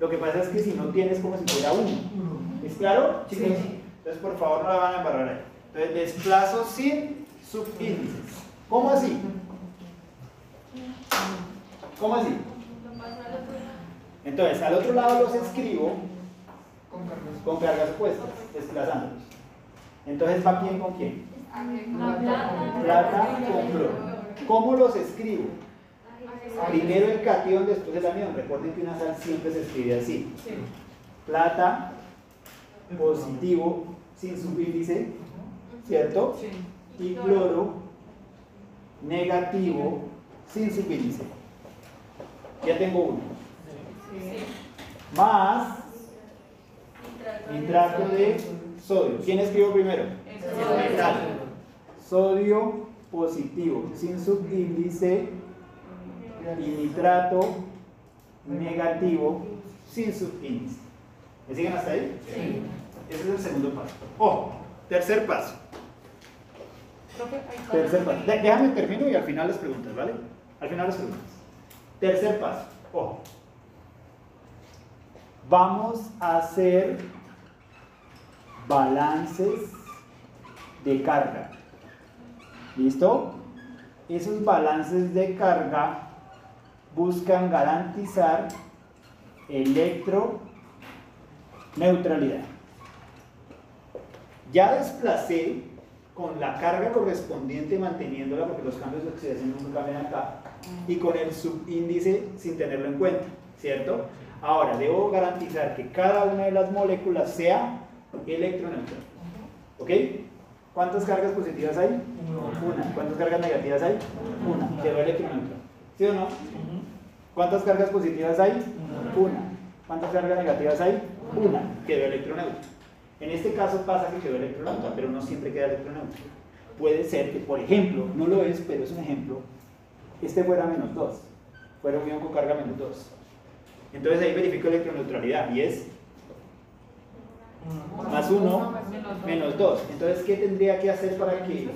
Lo que pasa es que si no tienes como si fuera 1. ¿Es claro, chicos? Entonces, por favor, no la van a embarrar ahí. Entonces, desplazo sin subíndices. ¿Cómo así? ¿Cómo así? Entonces, al otro lado los escribo con cargas opuestas, desplazándolos. Entonces, ¿va quién con quién? Plata con cloro. ¿Cómo los escribo? Primero el cation, después el anión. Recuerden que una sal siempre se escribe así. Sí. Plata, positivo, sin subíndice, ¿cierto? Sí. Y cloro, negativo, sin subíndice. Ya tengo uno. Más nitrato de sodio. ¿Quién escribo primero? Sodio positivo, sin subíndice y nitrato negativo, sin subíndice. ¿Me siguen hasta ahí? Sí. Ese es el segundo paso. Ojo, tercer paso. Tercer paso. Déjame termino y al final las preguntas, ¿vale? Al final las preguntas. Tercer paso. Ojo. Vamos a hacer balances de carga. ¿Listo? Esos balances de carga buscan garantizar electroneutralidad. Ya desplacé con la carga correspondiente manteniéndola porque los cambios de oxidación nunca cambian acá y con el subíndice sin tenerlo en cuenta, ¿cierto? Ahora, debo garantizar que cada una de las moléculas sea electroneutral. ¿Ok? ¿Cuántas cargas positivas hay? Una. ¿Cuántas cargas negativas hay? Una. Quedó electroneutral. ¿Sí o no? ¿Cuántas cargas positivas hay? Una. ¿Cuántas cargas negativas hay? Una. Quedó electroneutral. En este caso pasa que quedó electroneutral, pero no siempre queda electroneutral. Puede ser que, por ejemplo, no lo es, pero es un ejemplo, este fuera menos 2. Fuera un ion con carga menos 2. Entonces ahí verifico electroneutralidad y es más 1 menos 2. Entonces, ¿qué tendría que hacer para que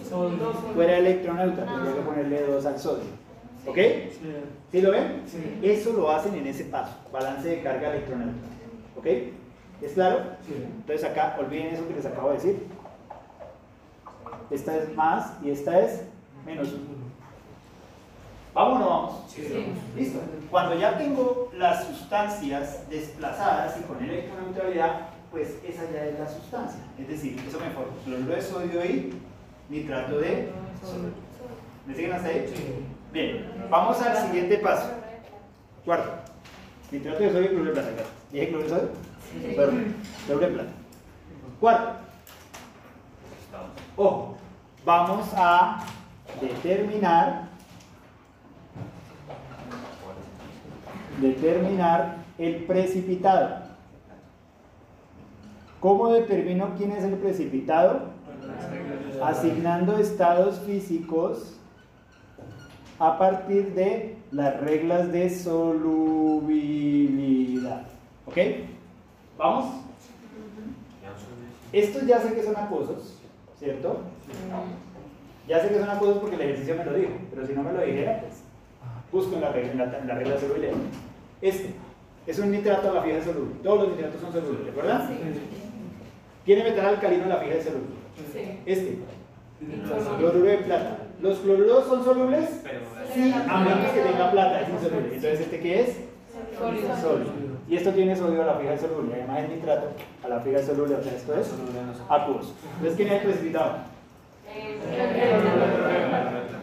fuera electroneutral? Tendría que ponerle 2 al sodio. ¿Ok? ¿Sí lo ven? Eso lo hacen en ese paso, balance de carga electroneutral. ¿Ok? ¿Es claro? Entonces acá, olviden eso que les acabo de decir. Esta es más y esta es menos 1. ¿Vamos o no vamos? Listo. Cuando ya tengo las sustancias desplazadas y con electroneutralidad, pues esa ya es la sustancia. Es decir, eso me forma cloruro de sodio y nitrato de sodio. ¿Me siguen hasta ahí? Bien, vamos al siguiente paso. Cuarto. Nitrato de sodio y cloruro de plata. ¿Dije cloruro de sodio? Cloruro de plata. Cuarto. Ojo, vamos a determinar determinar el precipitado. ¿Cómo determino quién es el precipitado? Asignando estados físicos a partir de las reglas de solubilidad. ¿Ok? ¿Vamos? Estos ya sé que son acuosos, ¿cierto? Ya sé que son acuosos porque el ejercicio me lo dijo, pero si no me lo dijera, pues busco en la regla, en la, en la regla de solubilidad. Este es un nitrato a la fija de soluble. Todos los nitratos son solubles, ¿recuerdan? Tiene metal alcalino en la fija de soluble. Sí. Este, cloruro de plata. ¿Los cloruros son solubles? Pero Sí, a menos que tenga plata, es insoluble. Entonces, ¿este qué es? Sólido. Y esto tiene sodio a la fija de soluble, además es nitrato a la fija de soluble, o sea, esto es acuoso. Entonces, ¿quién es el precipitado?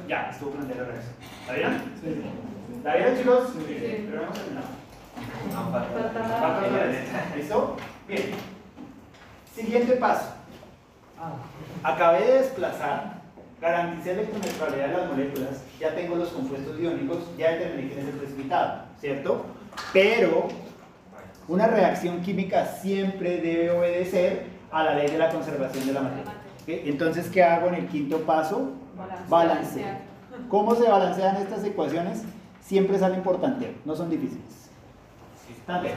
Ya, estuvo con el reacción. ¿Está bien? Sí. ¿Está bien, chicos? Pero no hemos terminado. ¿Listo? Bien. Siguiente paso. Acabé de desplazar, garanticé la electroneutralidad de las moléculas, ya tengo los compuestos iónicos, ya determiné quién es el precipitado, ¿cierto? Pero una reacción química siempre debe obedecer a la ley de la conservación de la materia. Entonces, ¿qué hago en el quinto paso? Balanceo. ¿Cómo se balancean estas ecuaciones? Siempre salen por tanteo, no son difíciles. Tanteo.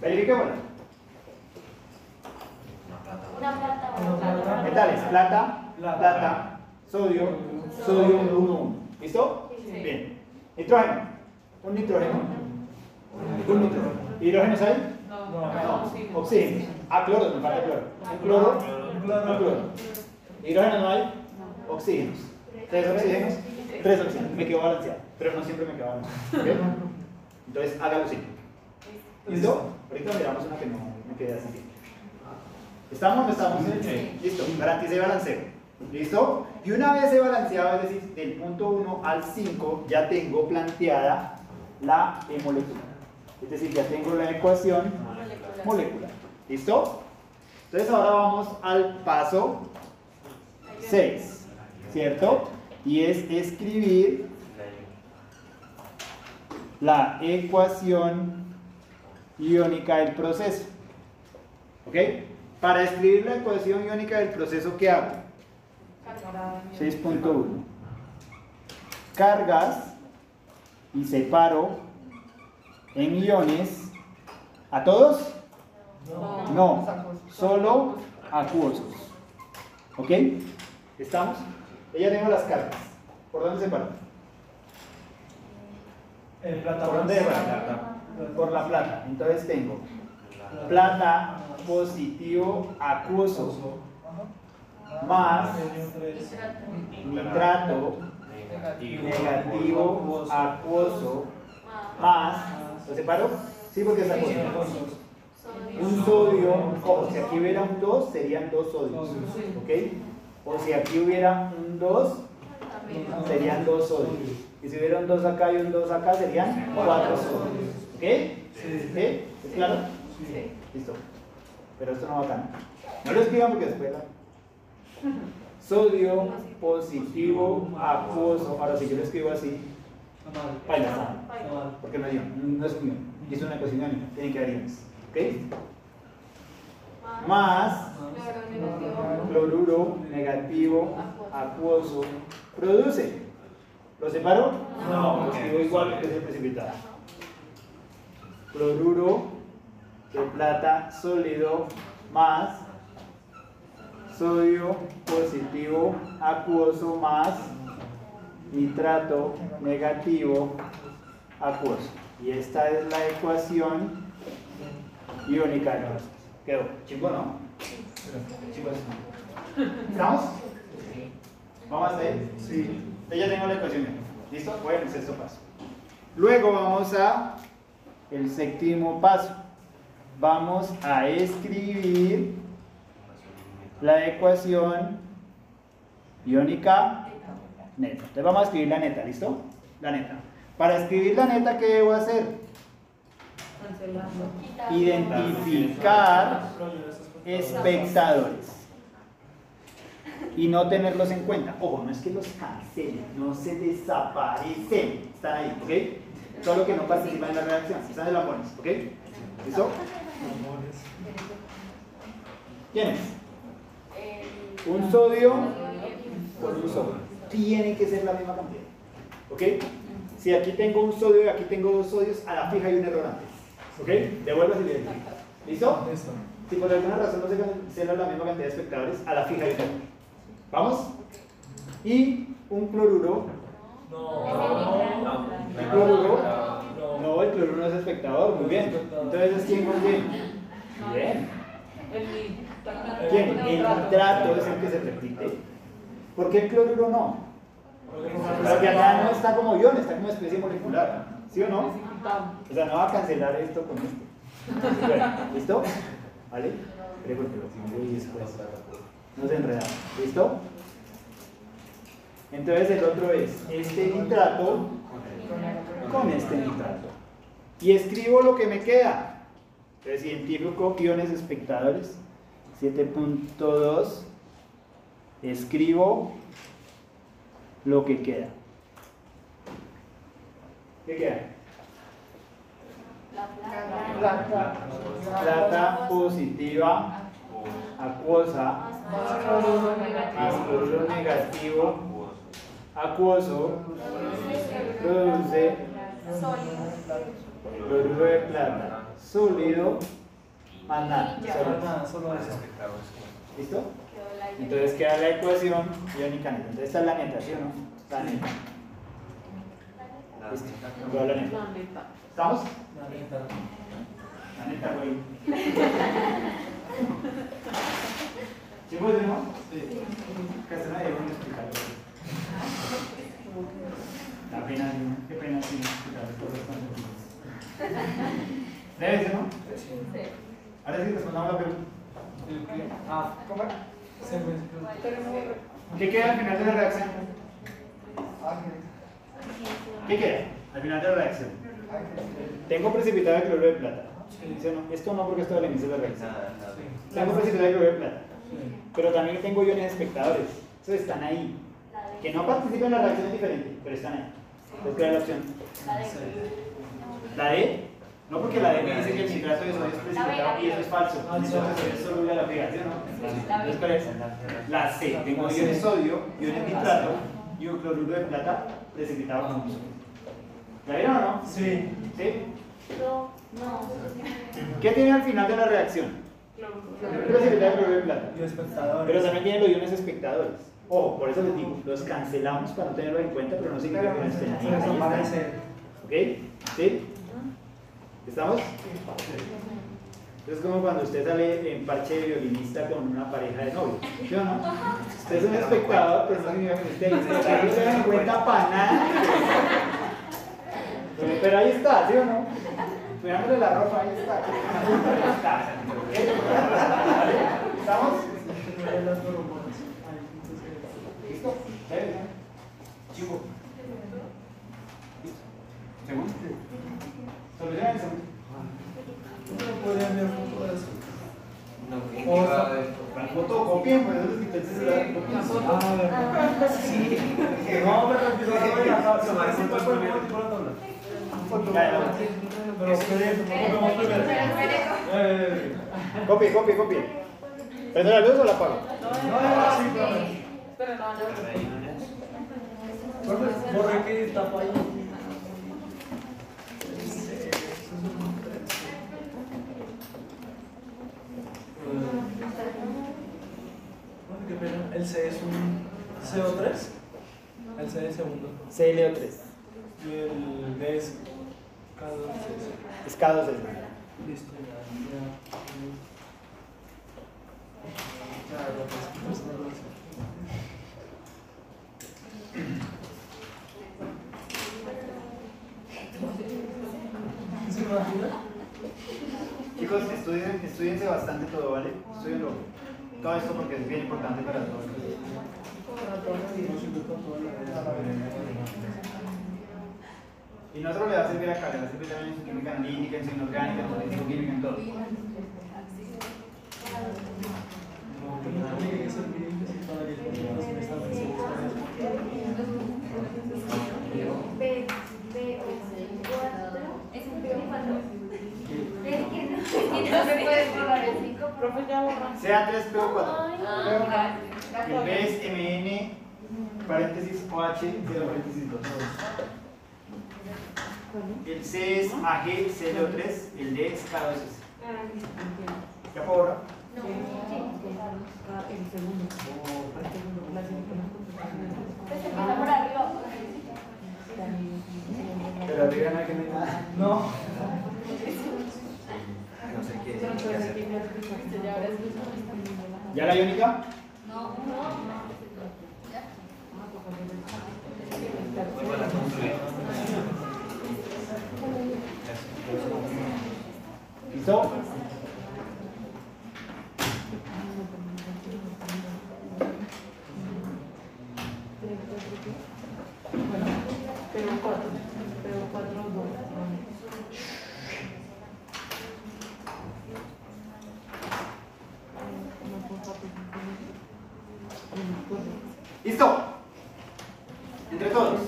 Verifiquémoslo. Metales, plata, plata, sodio, sodio 1, 1. ¿Listo? Bien. Nitrógeno. Un nitrógeno. Un nitrógeno. ¿Hidrógenos hay? No. Oxígeno. Ah, cloro, me falta cloro. Un cloro. Un cloro. ¿Hidrógeno no hay? Oxígenos. ¿Tres oxígenos? Tres oxígenos. Me quedo balanceado. Pero no siempre me quedo balanceado. Entonces, hágalo así. ¿Listo? Ahorita miramos una que no me quede así. ¿Estamos o no estamos? Listo, garantice balanceo. ¿Listo? Y una vez he balanceado, es decir, del punto 1 al 5, ya tengo planteada la E molecular. Es decir, ya tengo la ecuación molecular. ¿Listo? Entonces ahora vamos al paso 6, ¿cierto? Y es escribir la ecuación iónica del proceso. ¿Ok? Para escribir la ecuación iónica del proceso, ¿qué hago? 6.1. Cargas y separo en iones. ¿A todos? No, solo acuosos. ¿Ok? ¿Estamos? Ella tengo las cargas. ¿Por dónde separo? El plata ¿Por dónde separo? Por la plata. Entonces tengo plata positivo acuoso más nitrato negativo acuoso más ¿lo separo? sí porque es acuoso un sodio ojo, si aquí hubiera un 2 serían dos sodios ¿ok? o si aquí hubiera un 2 serían dos sodios. Y si hubiera un 2 acá y un 2 acá serían cuatro sodios ¿ok? ¿Sí? ¿es claro? listo. Pero esto no va acá no lo escriban porque después la sodio positivo acuoso. Ahora si yo lo escribo así baila porque no es ion, no es un ion y es una ecuación iónica tiene que haber iones ¿ok? más cloruro negativo acuoso. produce ¿lo separo? no, lo escribo igual que es el precipitado. Cloruro de plata sólido más sodio positivo acuoso más nitrato negativo acuoso. Y esta es la ecuación iónica Quedó. Chimbo, ¿no? Chimbo, ¿Estamos? ¿Vamos a hacer? Sí. Ya tengo la ecuación. ¿Listo? Voy al sexto paso. Luego vamos a el séptimo paso. Vamos a escribir la ecuación iónica neta. Entonces vamos a escribir la neta, ¿listo? La neta. Para escribir la neta, ¿qué debo hacer? Identificar espectadores y no tenerlos en cuenta. Ojo, no es que los cancelen, no se desaparecen. Están ahí, ¿ok? Solo que no participan en la reacción. Están de lambones, ¿ok? ¿Listo? ¿Quién es? Un sodio con un sodio. Tiene que ser la misma cantidad. ¿Ok? Si aquí tengo un sodio y aquí tengo dos sodios, a la fija hay un error antes. ¿Ok? Devuelvas y le identificas. ¿Listo? Si por alguna razón no se cancela la misma cantidad de espectadores, a la fija hay un error. ¿Vamos? Y un cloruro. No. ¿El cloruro? No, el cloruro no es espectador. Muy bien. Entonces, ¿quién con quién? Bien. ¿Quién? El nitrato es el que se repite. ¿Por qué el cloruro no? Pero que acá no está como ion, está como especie molecular. ¿Sí o no? O sea, no va a cancelar esto con esto. ¿Listo? ¿Vale? Después. No se enreda. ¿Listo? Entonces el otro es este nitrato con este nitrato. Y escribo lo que me queda. Entonces identifico iones espectadores. 7.2. Escribo lo que queda. ¿Qué queda? Plata positiva, acuosa, ascurso negativo, acuoso, produce cloruro de plata, sólido, más nada, solo nada. ¿Listo? Entonces queda la ecuación iónica neta. Entonces esta es la neta, ¿sí o no? La neta. ¿Listo? La neta. ¿Estamos? La neta, güey. ¿Sí puede, no? Sí. Casi nadie va a explicarlo. La pena, ¿no? Qué pena sin explicar cosas tan sencillas. ¿Debe ser, no? Sí. Ahora sí respondamos la pregunta. Ah, ¿cómo era? ¿Qué queda al final de la reacción? ¿Qué queda al final de la reacción? Tengo precipitado de cloruro de plata. ¿Sí o no? Esto no porque esto es al inicio de la reacción. Tengo precipitado de cloruro de plata. Pero también tengo iones espectadores. Esos están ahí. Que no participan en la reacción es diferente, pero están ahí. Entonces, ¿cuál es la opción? ¿La D? No porque la D me dice que el nitrato de sodio es precipitado y eso es falso. Entonces es soluble a la aplicación, ¿no? La C. Tengo iones sodio, iones nitrato y un cloruro de plata precipitado juntos. ¿La vieron o no? Sí. ¿Sí? ¿Qué tiene al final de la reacción? Precipitado de cloruro de plata. Pero también tienen los iones espectadores. Ojo, por eso les digo, los cancelamos para no tenerlo en cuenta, pero no significa que no estén. ¿Ok? ¿Sí? ¿Estamos? Es como cuando usted sale en parche de violinista con una pareja de novio. ¿Sí o no? Usted es un espectador, pero no significa que. Usted no se cuenta para nada. Pero ahí está, ¿sí o no? Cuidándole la ropa, ahí está. ¿Estamos? ¿Listo? ¿Listo? ¿Segundo? Soluciona el segundo. No podría enviar foto de eso. No, O ¿qué sea, va de esto? La foto copien, pues eso es que. Ah. Sí. No, pero ver la Sí, pues, la tabla. Pero no vemos primero. Eh, Copie, copie, copie. ¿Prendo la luz o la apago? No, no, sí, claro. Pero no, no. Profe, Borre que tapa ahí. Qué pena. El C es un CO3. El C es segundo. CLO3. Y el D es K2. Es K2 Listo, ya. Chicos, estudien, estudiense bastante todo, ¿vale? Estudienlo. Todo esto porque es bien importante para todos. Y no solo le va a servir acá, le va a servir también en su química analítica, en su inorgánica, en su química, en todo. No, que no tiene que ser bien, que sí, para que cuando se me está B, B, cuatro. Es un B4. Es que no, es que no se puede borrar el 5. Profe, ya borra. Sea 3PO4. Ah, El B es MN, paréntesis OH, 0 paréntesis 2. El C es AG, CLO3, el D es K2S. ¿Ya puedo borrar? El segundo. El segundo. Pues. Pero arriba no hay que no hay nada. No. No sé qué, explicaste, ya ahora. ¿Ya la iónica? No, no. ¿Listo? ¿Listo? Entre todos.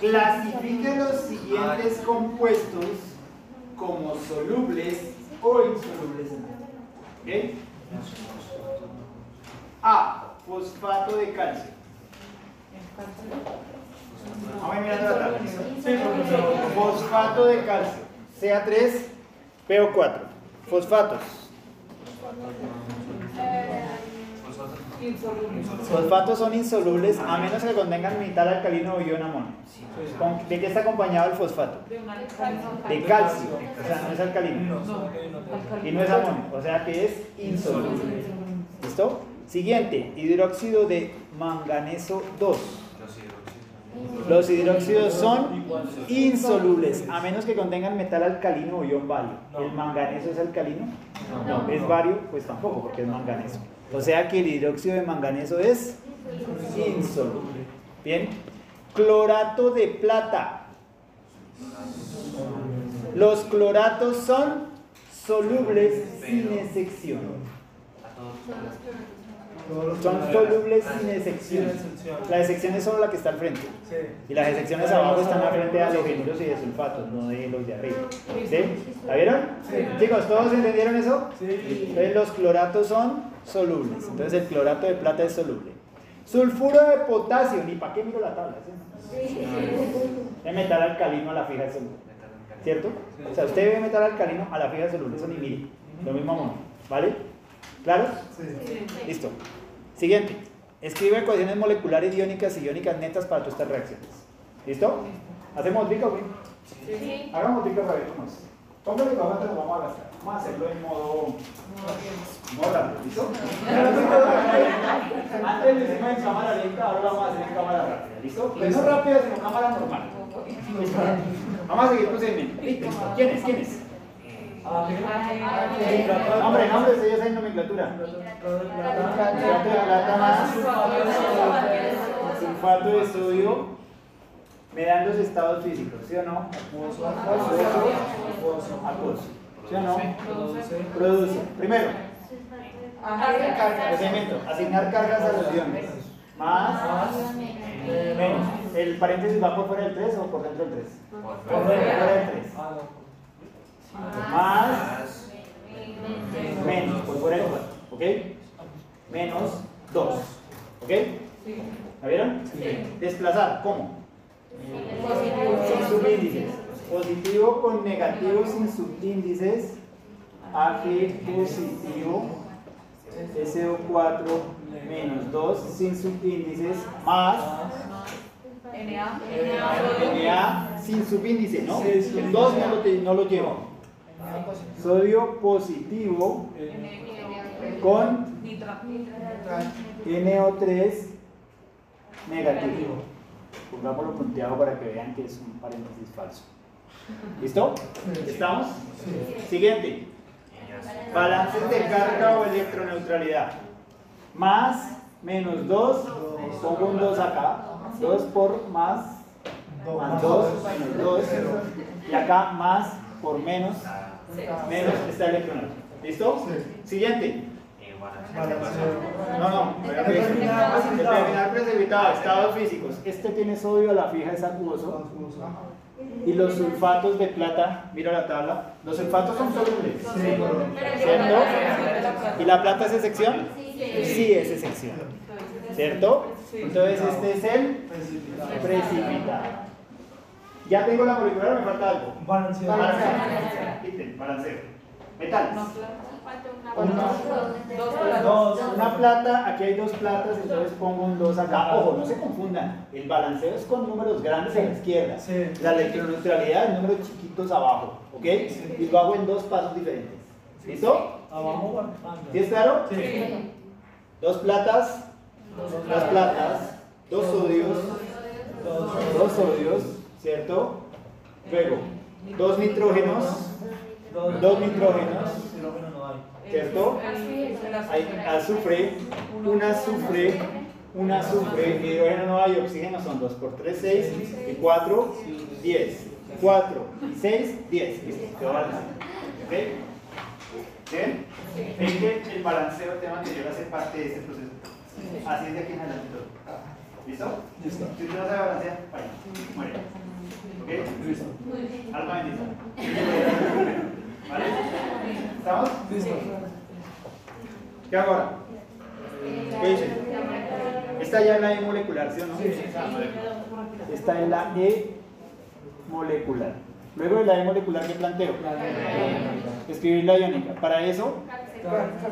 Clasifique los siguientes compuestos como solubles o insolubles en agua. ¿Ok? A. Fosfato de calcio. Vamos a ir mirando la tabla. Fosfato de calcio. CA3, PO4. Fosfatos. Fosfatos son insolubles a menos que contengan metal alcalino o ion amonio. ¿Con- ¿De qué está acompañado el fosfato? De calcio. O sea, no es alcalino. Y no es amonio. O sea que es insoluble. ¿Listo? Siguiente, hidróxido de manganeso 2. Los hidróxidos son insolubles, a menos que contengan metal alcalino o ion bario. ¿El manganeso es alcalino? No. ¿Es bario? Pues tampoco, porque es manganeso. O sea que el hidróxido de manganeso es insoluble. Bien. Clorato de plata. Los cloratos son solubles sin excepción. Son solubles sin excepción. La excepción es solo la que está al frente. Y las excepciones abajo están al frente de halogénuros y de sulfatos, no de los de arriba. ¿Sí? ¿La vieron? Chicos, ¿todos entendieron eso? Entonces los cloratos son solubles. Entonces el clorato de plata es soluble. Sulfuro de potasio, ni para qué miro la tabla. ¿sí? Es metal alcalino a la fija es soluble. ¿Cierto? O sea, usted ve metal alcalino a la fija es soluble, eso ni mire. Lo mismo. ¿Vale? ¿Claro? Listo. Siguiente. Escribe ecuaciones moleculares iónicas y iónicas netas para todas estas reacciones. ¿Listo? ¿Hacemos trica o qué? Sí. Hagamos trica para vernos. Póngale que vamos a lo vamos a gastar. Vamos a hacerlo en modo. modo rápido, ¿listo? Antes lo hicimos en cámara lenta, ahora lo vamos a hacer en cámara rápida. ¿Listo? Pero no rápida, sino cámara normal. Vamos a seguir procedimiento. ¿Listo? ¿Quién es? ¿Quién es? Nombre, nombre, ustedes ya nomenclatura. Sulfato de plata más sulfato de sodio me dan los estados físicos, ¿sí o no? Acuoso, acuoso, ¿sí o no? Produce. Primero, procedimiento, asignar cargas a los iones. Más, menos. ¿El paréntesis va por fuera del 3 o por dentro del 3? Por fuera del 3. Más, menos, por fuera del 4, ¿ok? Menos 2, ¿ok? ¿La vieron? Desplazar, ¿cómo? Sin subíndices. Positivo con negativo sin subíndices. AG positivo. SO4 menos 2 sin subíndices. Más Na sin subíndice, ¿no? El 2 no lo, te- no lo llevo. Sodio positivo con NO3 negativo. Pongámoslo punteado para que vean que es un paréntesis falso. ¿Listo? ¿Estamos? Siguiente. Balances de carga o electroneutralidad. Más, menos 2, pongo un 2 acá. 2 por más, más 2, menos 2. Y acá más por menos, menos está electroneutral. ¿Listo? Siguiente. No, no, el terminal precipitado, estados físicos. Este tiene sodio a la fija, es acuoso. Y los sulfatos de plata, mira la tabla, los sulfatos son solubles. ¿Cierto? ¿Y la plata es excepción? Sí, es excepción. ¿Cierto? Entonces este es el precipitado. Ya tengo la molecular, me falta algo. Balanceo. Balanceo. Ítem, balanceo. Metales. Dos, una plata, aquí hay dos platas, entonces pongo un 2 acá. Ojo, no se confundan. El balanceo es con números grandes a la izquierda. Sí. La electroneutralidad es números chiquitos abajo. ¿Ok? Y lo hago en dos pasos diferentes. ¿Listo? Abajo. ¿Sí es claro? Sí. Dos platas, dos platas, dos sodios, dos dos sodios, ¿cierto? Luego, dos nitrógenos, dos nitrógenos. ¿cierto? Hay azufre, un azufre, un azufre, hidrógeno no hay, oxígeno son 2 por 3, 6, y 4, 10. 4 y 6, 10. Listo, quedó balanceado. ¿Ok? ¿Bien? Que el balanceo tema anterior hace parte de este proceso. Así es de aquí en adelante todo. ¿Listo? Listo. Si usted no sabe balancear, vaya, muere. ¿Ok? Listo. Alma bendita. ¿Vale? ¿Estamos? Listo. ¿Qué hago ahora? ¿Qué dice? Esta ya es la E molecular, ¿sí o no? Esta es la E molecular. Luego de la E molecular, ¿qué planteo? Escribir la iónica. Para eso,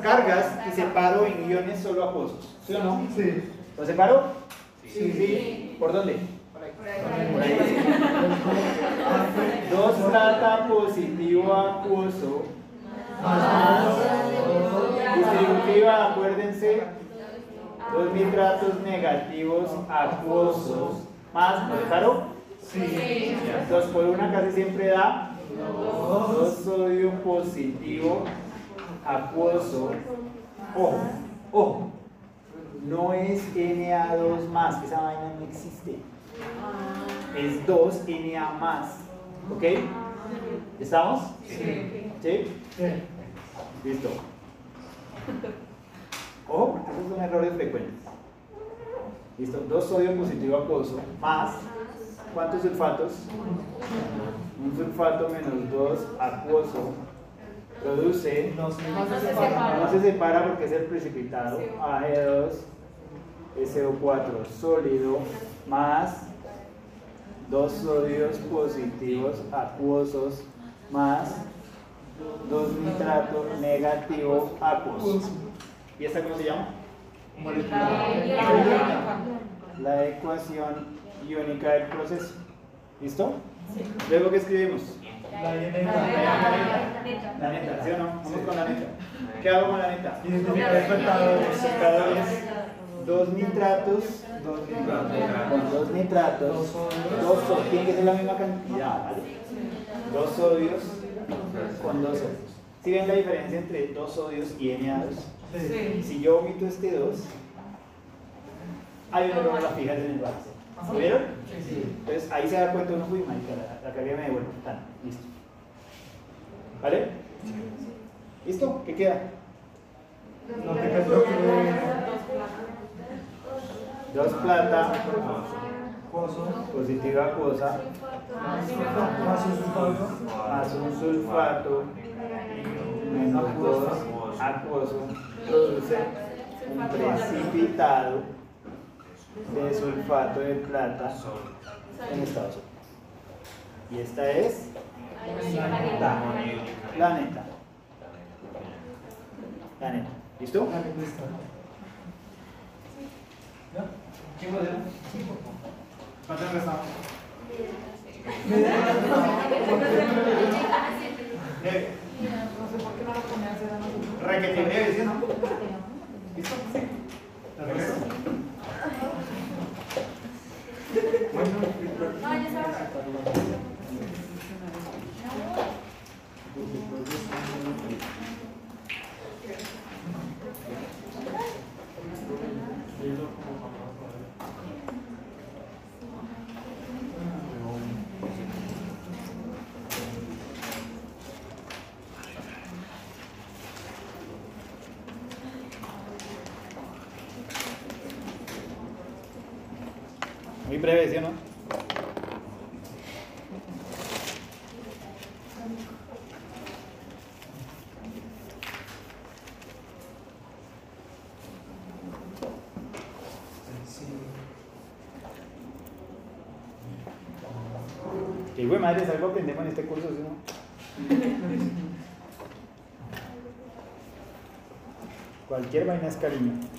cargas y separo en iones solo acuosos. ¿Sí o no? Sí. ¿Lo separo? Sí. ¿Por dónde? Por ahí. Dos plata positivo acuoso. Distributiva, acuérdense. Dos nitratos negativos acuosos. ¿Más? ¿Lo separo? Sí. Dos por una casi siempre da dos sodio positivo acuoso. Ojo, ojo. No es Na2 más, esa vaina no existe. Es 2 Na más. ¿Ok? ¿Estamos? Sí. ¿Sí? Sí. Listo. Ojo, porque esos son errores frecuentes. Listo, dos sodio positivo acuoso más. ¿Cuántos sulfatos? Un sulfato menos dos acuoso produce, No se No se separa. no se separa porque es el precipitado, AG2, SO4 sólido más dos sodios positivos acuosos más dos nitratos negativos acuosos. ¿Y esta cómo se llama? La ecuación iónica del proceso. ¿Listo? Luego, ¿qué escribimos? La INK. La neta, ¿sí o no? Vamos con la neta. ¿Qué hago con la neta? Dos nitratos, con dos nitratos, dos sodios, tiene que ser la misma cantidad, ¿vale? Dos sodios con dos sodios. ¿Sí ven la diferencia entre dos sodios y Na2? Sí. Si yo omito este 2, hay una broma la fija en el balance. ¿Lo vieron? Sí. Entonces ahí se da cuenta uno, uy, marica, la, la carga me devuelve. Tan, listo. ¿Vale? ¿Listo? ¿Qué queda? No, 2 plata, positiva acuosa, más un sulfato, más un sulfato, menos 2, acuoso, produce un precipitado de sulfato de plata en Estados Unidos. Y esta es la, la neta. La neta. ¿Listo? ¿Ya? ¿Quién puede ¿Cuánto gastamos? Breve. No sé por qué no lo pone a ¿sí no? ¿Listo? ¿La resto? No, ya sabes. Muy breve, ¿sí o no? Que güey, madre, algo aprendemos en este curso, ¿sí o no? Cualquier vaina es cariño.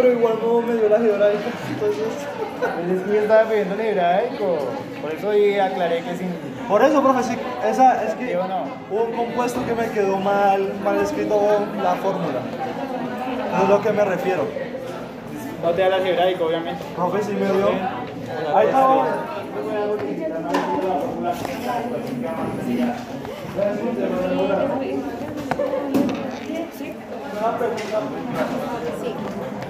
pero igual no me dio la gebraica, entonces... Es que yo estaba pidiendo el hebraico, eh, por eso ahí aclaré que sin... Por eso, profe, sí, esa, es que no. hubo un compuesto que me quedó mal, mal escrito la fórmula. Ah. Es lo que me refiero. No te hablas hebraico, obviamente. Profe, sí me dio. Ahí está. Una pregunta. Sí.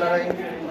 gracias